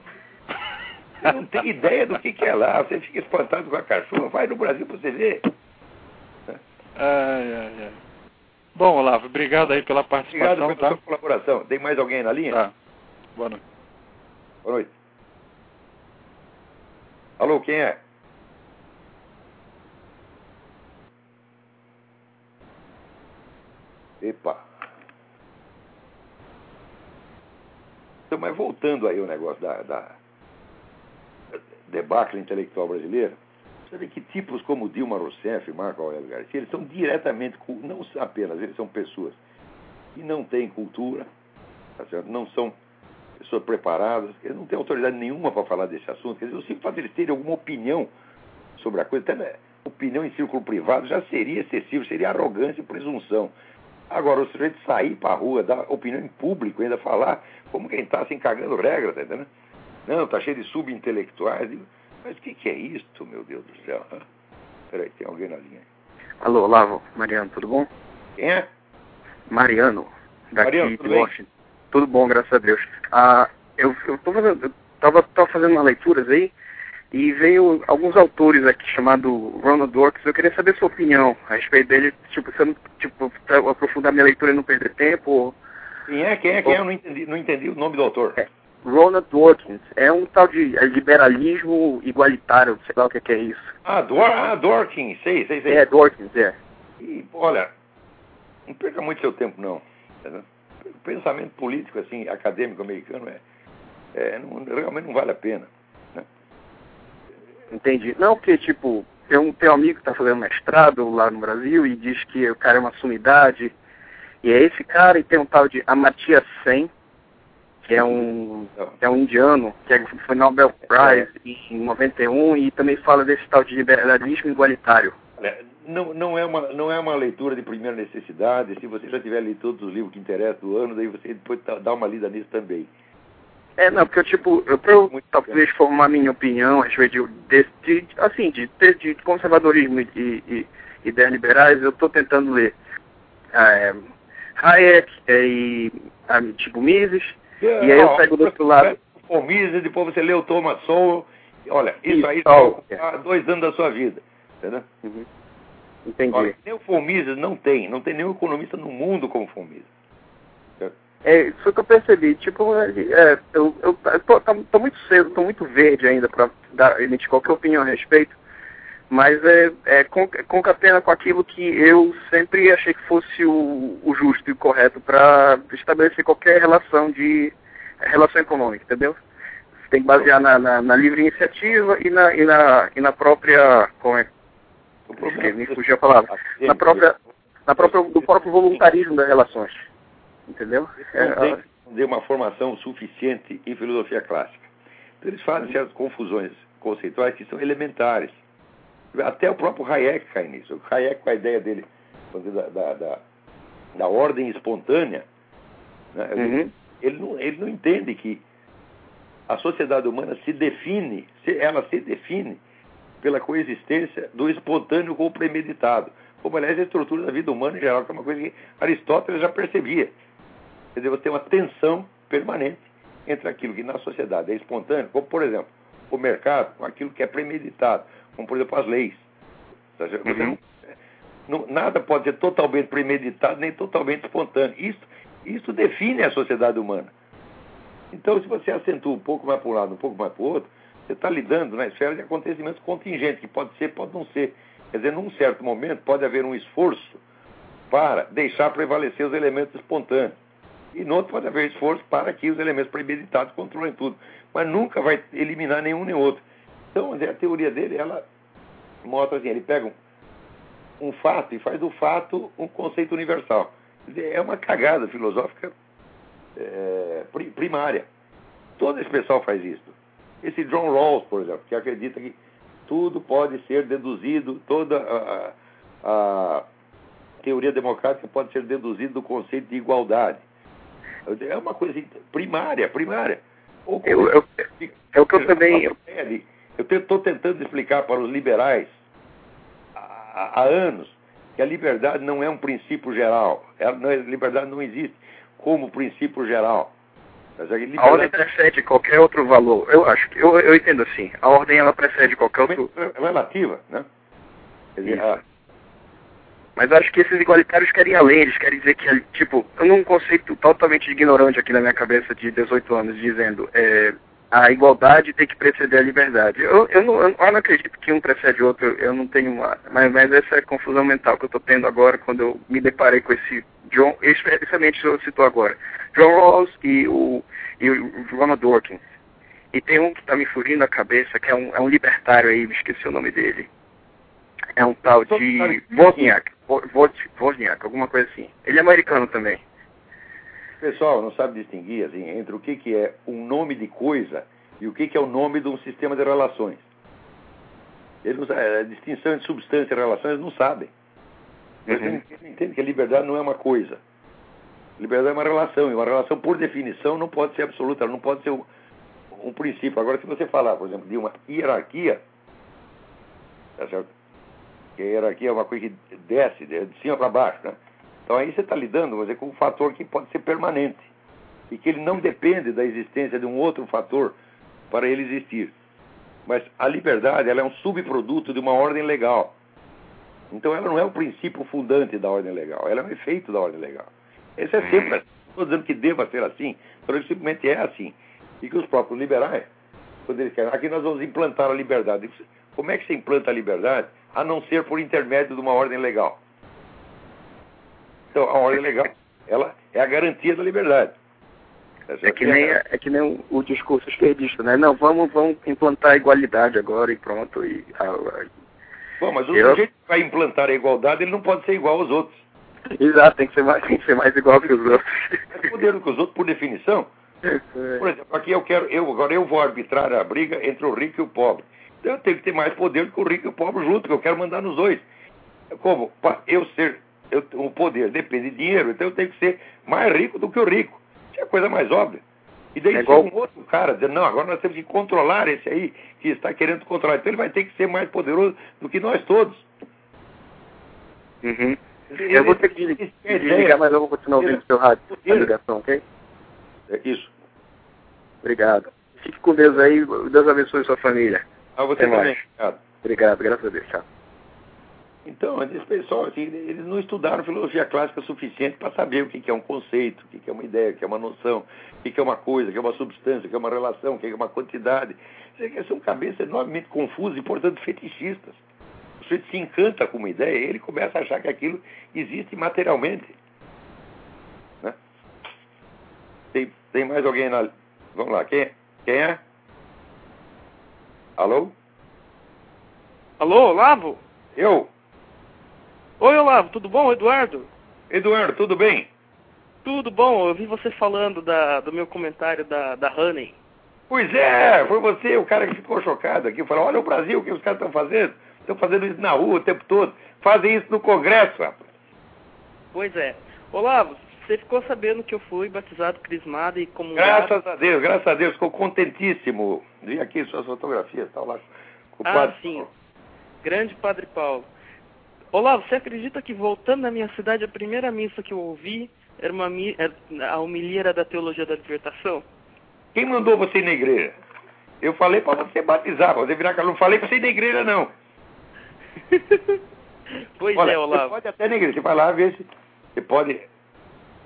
Speaker 2: Você não tem ideia do que, que é lá. Você fica espantado com a cachorra. Vai no Brasil para você ver.
Speaker 3: Ai, ai, ai. Bom, Olavo, obrigado aí pela participação.
Speaker 2: Obrigado pela
Speaker 3: tá?
Speaker 2: sua colaboração. Tem mais alguém na linha?
Speaker 3: Tá. Boa noite.
Speaker 2: Boa noite. Alô, quem é? Epa. Então, mas voltando aí o negócio da, da debacle intelectual brasileira, você vê que tipos como Dilma Rousseff Marco Aurélio Garcia, eles são diretamente, não apenas, eles são pessoas que não têm cultura, tá não são pessoas preparadas, eles não têm autoridade nenhuma para falar desse assunto. Quer dizer, o simples fato de eles terem alguma opinião sobre a coisa, até né, opinião em círculo privado, já seria excessivo, seria arrogância e presunção. Agora, o sujeito sair para a rua, dar opinião em público, ainda falar como quem está assim cagando regra, tá? Não, está cheio de subintelectuais. Mas o que, que, é isto, meu Deus do céu? Peraí, tem alguém na linha.
Speaker 4: Alô, Olavo, Mariano, tudo bom?
Speaker 2: Quem é?
Speaker 4: Mariano, daqui
Speaker 2: Mariano, tudo
Speaker 4: de Washington. Bem? Tudo bom, graças a Deus. Ah, eu, eu tô fazendo, eu tava, tava fazendo umas leituras aí e veio alguns autores aqui chamado Ronald Dworkins. Eu queria saber sua opinião a respeito dele, tipo, você não, tipo, aprofundar minha leitura e não perder tempo.
Speaker 2: Quem é? Quem é? Quem é? Eu não entendi, não entendi o nome do autor.
Speaker 4: É. Ronald Dworkins. É um tal de é liberalismo igualitário, sei lá o que, é isso.
Speaker 2: Ah, Dwor ah, sei, sei, sei.
Speaker 4: É, Dworkins, é.
Speaker 2: E, olha, não perca muito seu tempo, não. O pensamento político, assim, acadêmico americano, é, é não, realmente não vale a pena. Né?
Speaker 4: Entendi. Não, porque, tipo, tem um, tem um amigo que está fazendo mestrado lá no Brasil e diz que o cara é uma sumidade. E é esse cara, e tem um tal de Amartya Sen, que é um, é um indiano, que é, foi Nobel Prize em 91 e também fala desse tal de liberalismo igualitário.
Speaker 2: Não, não, é uma, não é uma leitura de primeira necessidade. Se você já tiver lido todos os livros que interessam do ano, daí você depois dá uma lida nisso também.
Speaker 4: É, não, porque eu, tipo, eu, eu talvez formar minha opinião a respeito de, de, assim, de, de, de conservadorismo e, e, e ideias liberais, eu estou tentando ler é, Hayek é, e tipo Mises, e aí eu pego do outro lado.
Speaker 2: O Mises, depois você lê o Thomas Sowell. Olha, isso, aí vai ocupar dois anos da sua vida. Entendeu? Uhum.
Speaker 4: Entendi.
Speaker 2: Olha, nem o Fomises não tem, não tem nenhum economista no mundo como Fomises.
Speaker 4: É, isso que eu percebi. Tipo, é, eu, eu, eu tô, tá, tô, muito cedo, tô muito verde ainda para emitir qualquer opinião a respeito, mas é, é concatena com aquilo que eu sempre achei que fosse o, o justo e o correto para estabelecer qualquer relação de relação econômica, entendeu? Você tem que basear na, na, na livre iniciativa e na, e na, e na própria. Como é? Me fugiu a palavra. Na própria, na própria, do próprio voluntarismo das relações. Entendeu?
Speaker 2: Não tem uma formação suficiente em filosofia clássica. Então eles fazem certas confusões conceituais que são elementares. Até o próprio Hayek cai nisso. O Hayek, com a ideia dele da, da, da, da ordem espontânea, né? uhum. ele, não, ele não entende que a sociedade humana se define, ela se define pela coexistência do espontâneo com o premeditado. Como, aliás, a estrutura da vida humana em geral, que é uma coisa que Aristóteles já percebia. Quer dizer, você tem uma tensão permanente entre aquilo que na sociedade é espontâneo, como, por exemplo, o mercado, com aquilo que é premeditado, como, por exemplo, as leis. Você uhum. não, nada pode ser totalmente premeditado nem totalmente espontâneo. Isso, isso define a sociedade humana. Então, se você acentua um pouco mais para um lado, um pouco mais para o outro, você está lidando na esfera de acontecimentos contingentes, que pode ser, pode não ser. Quer dizer, num certo momento, pode haver um esforço para deixar prevalecer os elementos espontâneos. E no outro pode haver esforço para que os elementos premeditados controlem tudo. Mas nunca vai eliminar nenhum nem outro. Então, a teoria dele, ela mostra assim, ele pega um, um fato e faz do fato um conceito universal. É uma cagada filosófica é, primária. Todo esse pessoal faz isso. Esse John Rawls, por exemplo, que acredita que tudo pode ser deduzido, toda a, a, a teoria democrática pode ser deduzida do conceito de igualdade. É uma coisa primária, primária.
Speaker 4: Eu, eu, é o que eu também.
Speaker 2: Eu estou tentando explicar para os liberais há, há, anos que a liberdade não é um princípio geral. A liberdade não existe como princípio geral.
Speaker 4: A, liberdade... a, ordem precede qualquer outro valor. Eu acho que eu, eu entendo assim. A ordem ela precede qualquer outro.
Speaker 2: É relativa, né? Dizer, a,
Speaker 4: mas acho que esses igualitários querem além, eles querem dizer que, tipo, eu num conceito totalmente ignorante aqui na minha cabeça de 18 anos, dizendo é, a igualdade tem que preceder a liberdade. Eu, eu, não, eu não acredito que um precede o outro, eu não tenho uma. Mas, mas essa é a confusão mental que eu estou tendo agora quando eu me deparei com esse John, especialmente eu citou agora, John Rawls e o, e o Ronald Dworkin. E tem um que está me fugindo a cabeça, que é um, é um libertário aí, me esqueci o nome dele. É um tal de Wozniak. Wozniak, alguma coisa assim. Ele é americano também.
Speaker 2: O pessoal não sabe distinguir assim, entre o que, que é um nome de coisa e o que, que é o nome de um sistema de relações. Eles a distinção entre substância e relações não sabem. Eles uhum. não entendem que a liberdade não é uma coisa. Liberdade é uma relação, e uma relação, por definição, não pode ser absoluta, ela não pode ser um, um princípio. Agora, se você falar, por exemplo, de uma hierarquia, tá certo? que a hierarquia é uma coisa que desce de cima para baixo. Né? Então aí você está lidando dizer, com um fator que pode ser permanente e que ele não depende da existência de um outro fator para ele existir. Mas a liberdade ela é um subproduto de uma ordem legal. Então ela não é o princípio fundante da ordem legal, ela é um efeito da ordem legal. Esse é sempre assim. Estou dizendo que deva ser assim, mas ele simplesmente é assim. E que os próprios liberais, quando eles querem, aqui nós vamos implantar a liberdade. Como é que se implanta a liberdade? a não ser por intermédio de uma ordem legal. Então, a ordem legal, ela é a garantia da liberdade.
Speaker 4: É que, nem, é que nem o, o, discurso esquerdista, né? Não, vamos, vamos implantar a igualdade agora e pronto. E, a, a...
Speaker 2: Bom, mas o Eu... jeito que vai implantar a igualdade, ele não pode ser igual aos outros.
Speaker 4: Exato, tem que ser mais, tem que ser mais igual que os outros.
Speaker 2: É poder que os outros, por definição. É. Por exemplo, aqui eu quero, eu, agora eu vou arbitrar a briga entre o rico e o pobre eu tenho que ter mais poder do que o rico e o pobre junto, que eu quero mandar nos dois. Como? Para eu ser, eu, o poder depende de dinheiro, então eu tenho que ser mais rico do que o rico. Isso é a coisa mais óbvia. E daí é igual... um outro cara dizendo, não, agora nós temos que controlar esse aí que está querendo controlar. Então ele vai ter que ser mais poderoso do que nós todos.
Speaker 4: Uhum. Ele, eu vou ter que desligar, mas eu vou continuar ouvindo o seu rádio, a ligação, ok?
Speaker 2: É isso.
Speaker 4: Obrigado. Fique com Deus aí, Deus abençoe sua família.
Speaker 2: A você Até também.
Speaker 4: Obrigado, graças a Deus. Tchau.
Speaker 2: Então, esse pessoal, assim, eles não estudaram filosofia clássica suficiente para saber o que é um conceito, o que é uma ideia, o que é uma noção, o que é uma coisa, o que é uma substância, o que é uma relação, o que é uma quantidade. São cabeças enormemente confusas e, portanto, fetichistas. O sujeito se encanta com uma ideia e ele começa a achar que aquilo existe materialmente. Né? Tem, tem mais alguém na. Vamos lá, quem é? Quem é? Alô?
Speaker 5: Alô, Olavo?
Speaker 2: Eu?
Speaker 5: Oi, Olavo, tudo bom? Eduardo?
Speaker 2: Eduardo, tudo bem?
Speaker 5: Tudo bom, eu vi você falando da, do meu comentário da, da Honey.
Speaker 2: Pois é, foi você o cara que ficou chocado aqui. Falou, olha o Brasil, o que os caras estão fazendo. Estão fazendo isso na rua o tempo todo. Fazem isso no Congresso, rapaz.
Speaker 5: Pois é. Olavo, você ficou sabendo que eu fui batizado, crismado e como
Speaker 2: Graças a Deus, graças a Deus. Ficou contentíssimo. Vi aqui suas fotografias, tá lá. Com o
Speaker 5: ah,
Speaker 2: padre
Speaker 5: sim.
Speaker 2: Paulo.
Speaker 5: Grande Padre Paulo. Olavo, você acredita que voltando na minha cidade, a primeira missa que eu ouvi era uma a homilia da teologia da libertação?
Speaker 2: Quem mandou você ir na igreja? Eu falei para você batizar, pra você virar cara. Não falei para você ir na igreja, não.
Speaker 5: pois
Speaker 2: Olha,
Speaker 5: é,
Speaker 2: você
Speaker 5: Olavo.
Speaker 2: pode até na igreja. Você vai lá ver se você pode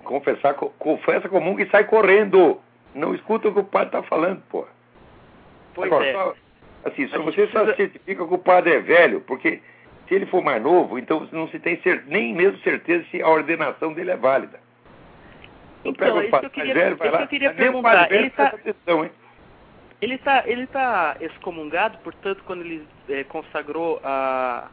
Speaker 2: confessar, co- confessa comum que sai correndo. Não escuta o que o padre está falando, pô.
Speaker 5: Pois
Speaker 2: Agora,
Speaker 5: é.
Speaker 2: só- assim, só você só
Speaker 5: precisa-
Speaker 2: certifica que o padre é velho, porque se ele for mais novo, então não se tem cer- nem mesmo certeza se a ordenação dele é válida.
Speaker 5: Então,
Speaker 2: pega o
Speaker 5: isso
Speaker 2: padre
Speaker 5: que eu queria-
Speaker 2: velho,
Speaker 5: isso
Speaker 2: lá,
Speaker 5: eu queria perguntar, ele tá-? Ele tá, ele tá excomungado, portanto, quando ele eh, consagrou a,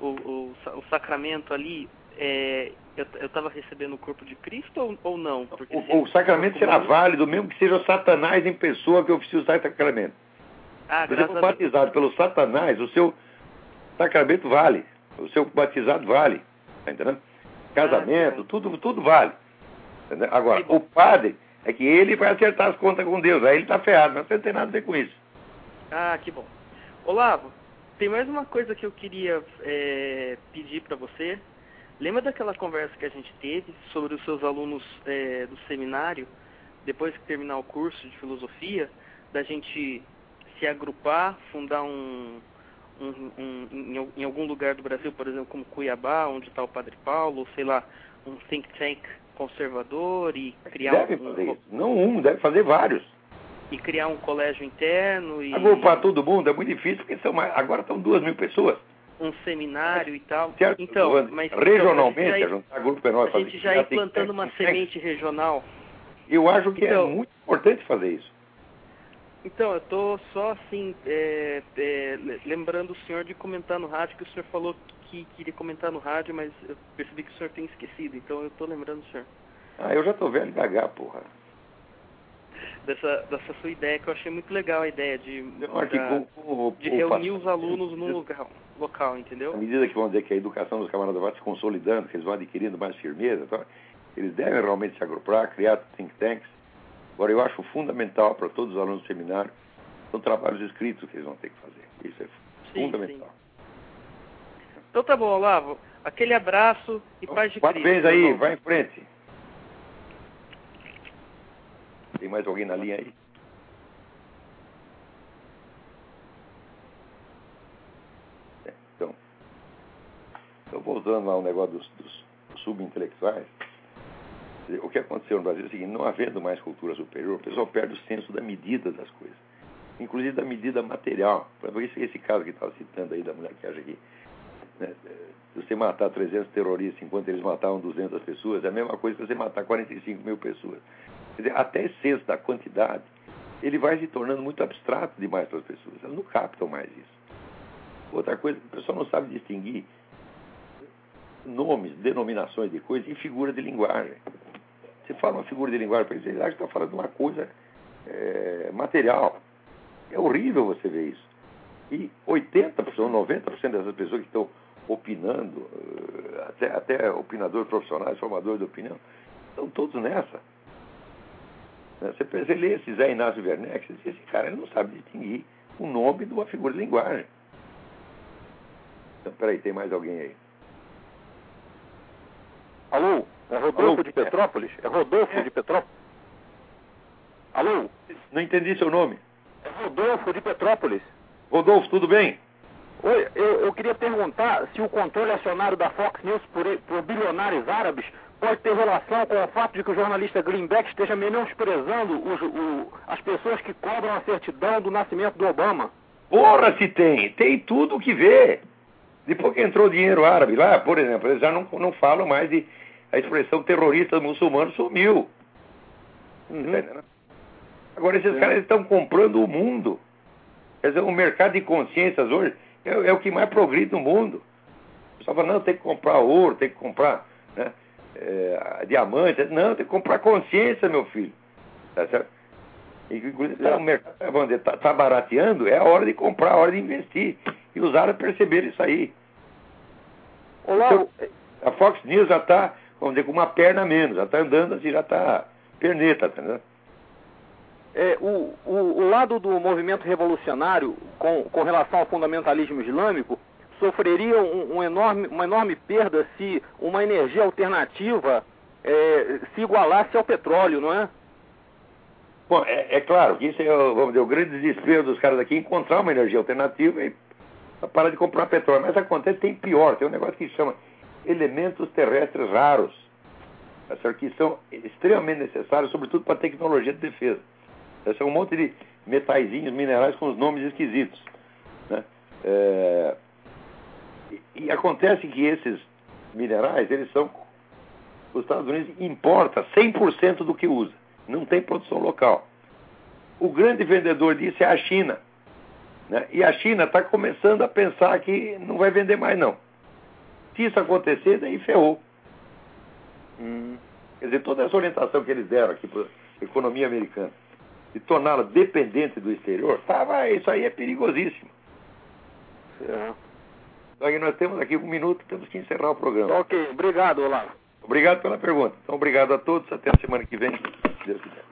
Speaker 5: o, o, o sacramento ali, eh, eu estava recebendo o corpo de Cristo ou, ou não?
Speaker 2: O, o sacramento será válido, mesmo que seja Satanás em pessoa que oficia o sacramento.
Speaker 5: Ah,
Speaker 2: Se você for
Speaker 5: Deus.
Speaker 2: batizado pelo Satanás, o seu sacramento vale. O seu batizado vale. Tá entendendo? Casamento,
Speaker 5: Ah,
Speaker 2: tudo, tudo vale. Entendeu? Agora, o padre é que ele vai acertar as contas com Deus. Aí ele está ferrado, mas não tem nada a ver com isso.
Speaker 5: Ah, que bom. Olavo, tem mais uma coisa que eu queria eh, pedir para você. Lembra daquela conversa que a gente teve sobre os seus alunos eh, do seminário, depois que terminar o curso de filosofia, da gente se agrupar, fundar um, um- um- em, al- em algum lugar do Brasil, por exemplo, como Cuiabá, onde está o Padre Paulo, ou sei lá, um think tank conservador e criar
Speaker 2: Deve
Speaker 5: um,
Speaker 2: fazer isso. Não um, deve fazer vários.
Speaker 5: e criar um colégio interno e
Speaker 2: Agrupar todo mundo é muito difícil, porque são mais, agora estão duas mil pessoas.
Speaker 5: um seminário e tal.
Speaker 2: Certo?
Speaker 5: Então, mas
Speaker 2: regionalmente,
Speaker 5: então, a gente já,
Speaker 2: juntar grupo menor,
Speaker 5: a gente já ir plantando uma semente regional.
Speaker 2: Eu acho que
Speaker 5: Então-
Speaker 2: é muito importante fazer isso.
Speaker 5: Então, eu estou só assim, é, é, le- lembrando o senhor de comentar no rádio, que o senhor falou que queria comentar no rádio, mas eu percebi que o senhor tem esquecido, então eu estou lembrando o senhor
Speaker 2: Ah, eu já tô velho gaga, porra.
Speaker 5: dessa, dessa sua ideia, que eu achei muito legal a ideia de,
Speaker 2: que
Speaker 5: da-
Speaker 2: com o-
Speaker 5: de
Speaker 2: o
Speaker 5: reunir
Speaker 2: pastor-
Speaker 5: os alunos num lugar, local,
Speaker 2: À
Speaker 5: entendeu?
Speaker 2: medida que vão dizer que a educação dos camaradas vai se consolidando, que eles vão adquirindo mais firmeza, então, eles devem realmente se agrupar, criar think tanks. Agora, eu acho fundamental para todos os alunos do seminário, são trabalhos escritos que eles vão ter que fazer. Isso é
Speaker 5: Sim,
Speaker 2: fundamental.
Speaker 5: Então tá bom, Olavo. Aquele abraço e paz de Cristo.
Speaker 2: Parabéns aí, vai em frente. Tem mais alguém na linha aí? É, Então, então voltando ao negócio dos, dos subintelectuais, o que aconteceu no Brasil é o seguinte, não havendo mais cultura superior, o pessoal perde o senso da medida das coisas, inclusive da medida material. Por exemplo, esse, esse caso que estava citando aí da mulher que acha que né, se você matar 300 terroristas enquanto eles matavam 200 pessoas, é a mesma coisa que você matar 45 mil pessoas. Quer dizer, até esse senso da quantidade, ele vai se tornando muito abstrato demais para as pessoas. Elas não captam mais isso. Outra coisa, o pessoal não sabe distinguir nomes, denominações de coisas e figura de linguagem. Você fala uma figura de linguagem para eles, eles acham que está falando de uma coisa é, material. É horrível você ver isso. E 80%, 90% dessas pessoas que estão opinando, eh, até, até opinadores profissionais, formadores de opinião, estão todos nessa. Né? Você, você lê esse Zé Inácio Werneck, você diz, esse cara ele não sabe distinguir o nome de uma figura de linguagem. Então, peraí, tem mais alguém aí?
Speaker 6: Alô? É Rodolfo de Petrópolis? É Rodolfo
Speaker 2: É.
Speaker 6: de Petrópolis? Alô?
Speaker 2: Não entendi seu nome.
Speaker 6: É Rodolfo de Petrópolis.
Speaker 2: Rodolfo, tudo bem?
Speaker 6: Oi, eu, eu queria perguntar se o controle acionário da Fox News por, por bilionários árabes pode ter relação com o fato de que o jornalista Greenback esteja menosprezando os, o, as pessoas que cobram a certidão do nascimento do Obama.
Speaker 2: Porra, se tem. Tem tudo o que vê. Depois que entrou dinheiro árabe lá, por exemplo, eles já não, não falam mais de. A expressão terrorista muçulmano sumiu.
Speaker 6: Uhum.
Speaker 2: Tá entendendo? Agora, esses caras estão comprando o mundo. Quer dizer, o mercado de consciências hoje é, é o que mais progride no mundo. O pessoal fala, não, tem que comprar ouro, tem que comprar né, é, diamante. Não, tem que comprar consciência, meu filho. Tá certo? Inclusive, tá, o mercado tá, dizer, tá, tá barateando, é a hora de comprar, a hora de investir. E os árabes perceberam isso aí.
Speaker 6: Olá,
Speaker 2: Então, a Fox News já está, vamos dizer, com uma perna menos, já está andando assim, já está perneta, tá entendendo?
Speaker 6: é, o, o, o lado do movimento revolucionário com, com relação ao fundamentalismo islâmico sofreria um, um enorme, uma enorme perda se uma energia alternativa é, se igualasse ao petróleo, não é?
Speaker 2: Bom, é, é claro que isso é, vamos dizer, o grande desespero dos caras aqui encontrar uma energia alternativa e parar de comprar petróleo. Mas acontece, tem pior, tem um negócio que chama elementos terrestres raros, que são extremamente necessários, sobretudo para a tecnologia de defesa. Tá certo? um monte de metaizinhos, minerais com os nomes esquisitos. Né? É, e acontece que esses minerais, eles são. Os Estados Unidos importa 100% do que usa. Não tem produção local. O grande vendedor disso é a China. né? E a China está começando a pensar que não vai vender mais, não. Se isso acontecer, daí ferrou. Quer dizer, toda essa orientação que eles deram aqui para a economia americana, de torná-la dependente do exterior, tava, isso aí é perigosíssimo.
Speaker 6: É.
Speaker 2: Então, aí nós temos aqui um minuto, temos que encerrar o programa.
Speaker 6: Ok, obrigado, Olavo.
Speaker 2: Obrigado pela pergunta. Então, obrigado a todos. Até a semana que vem, se Deus quiser.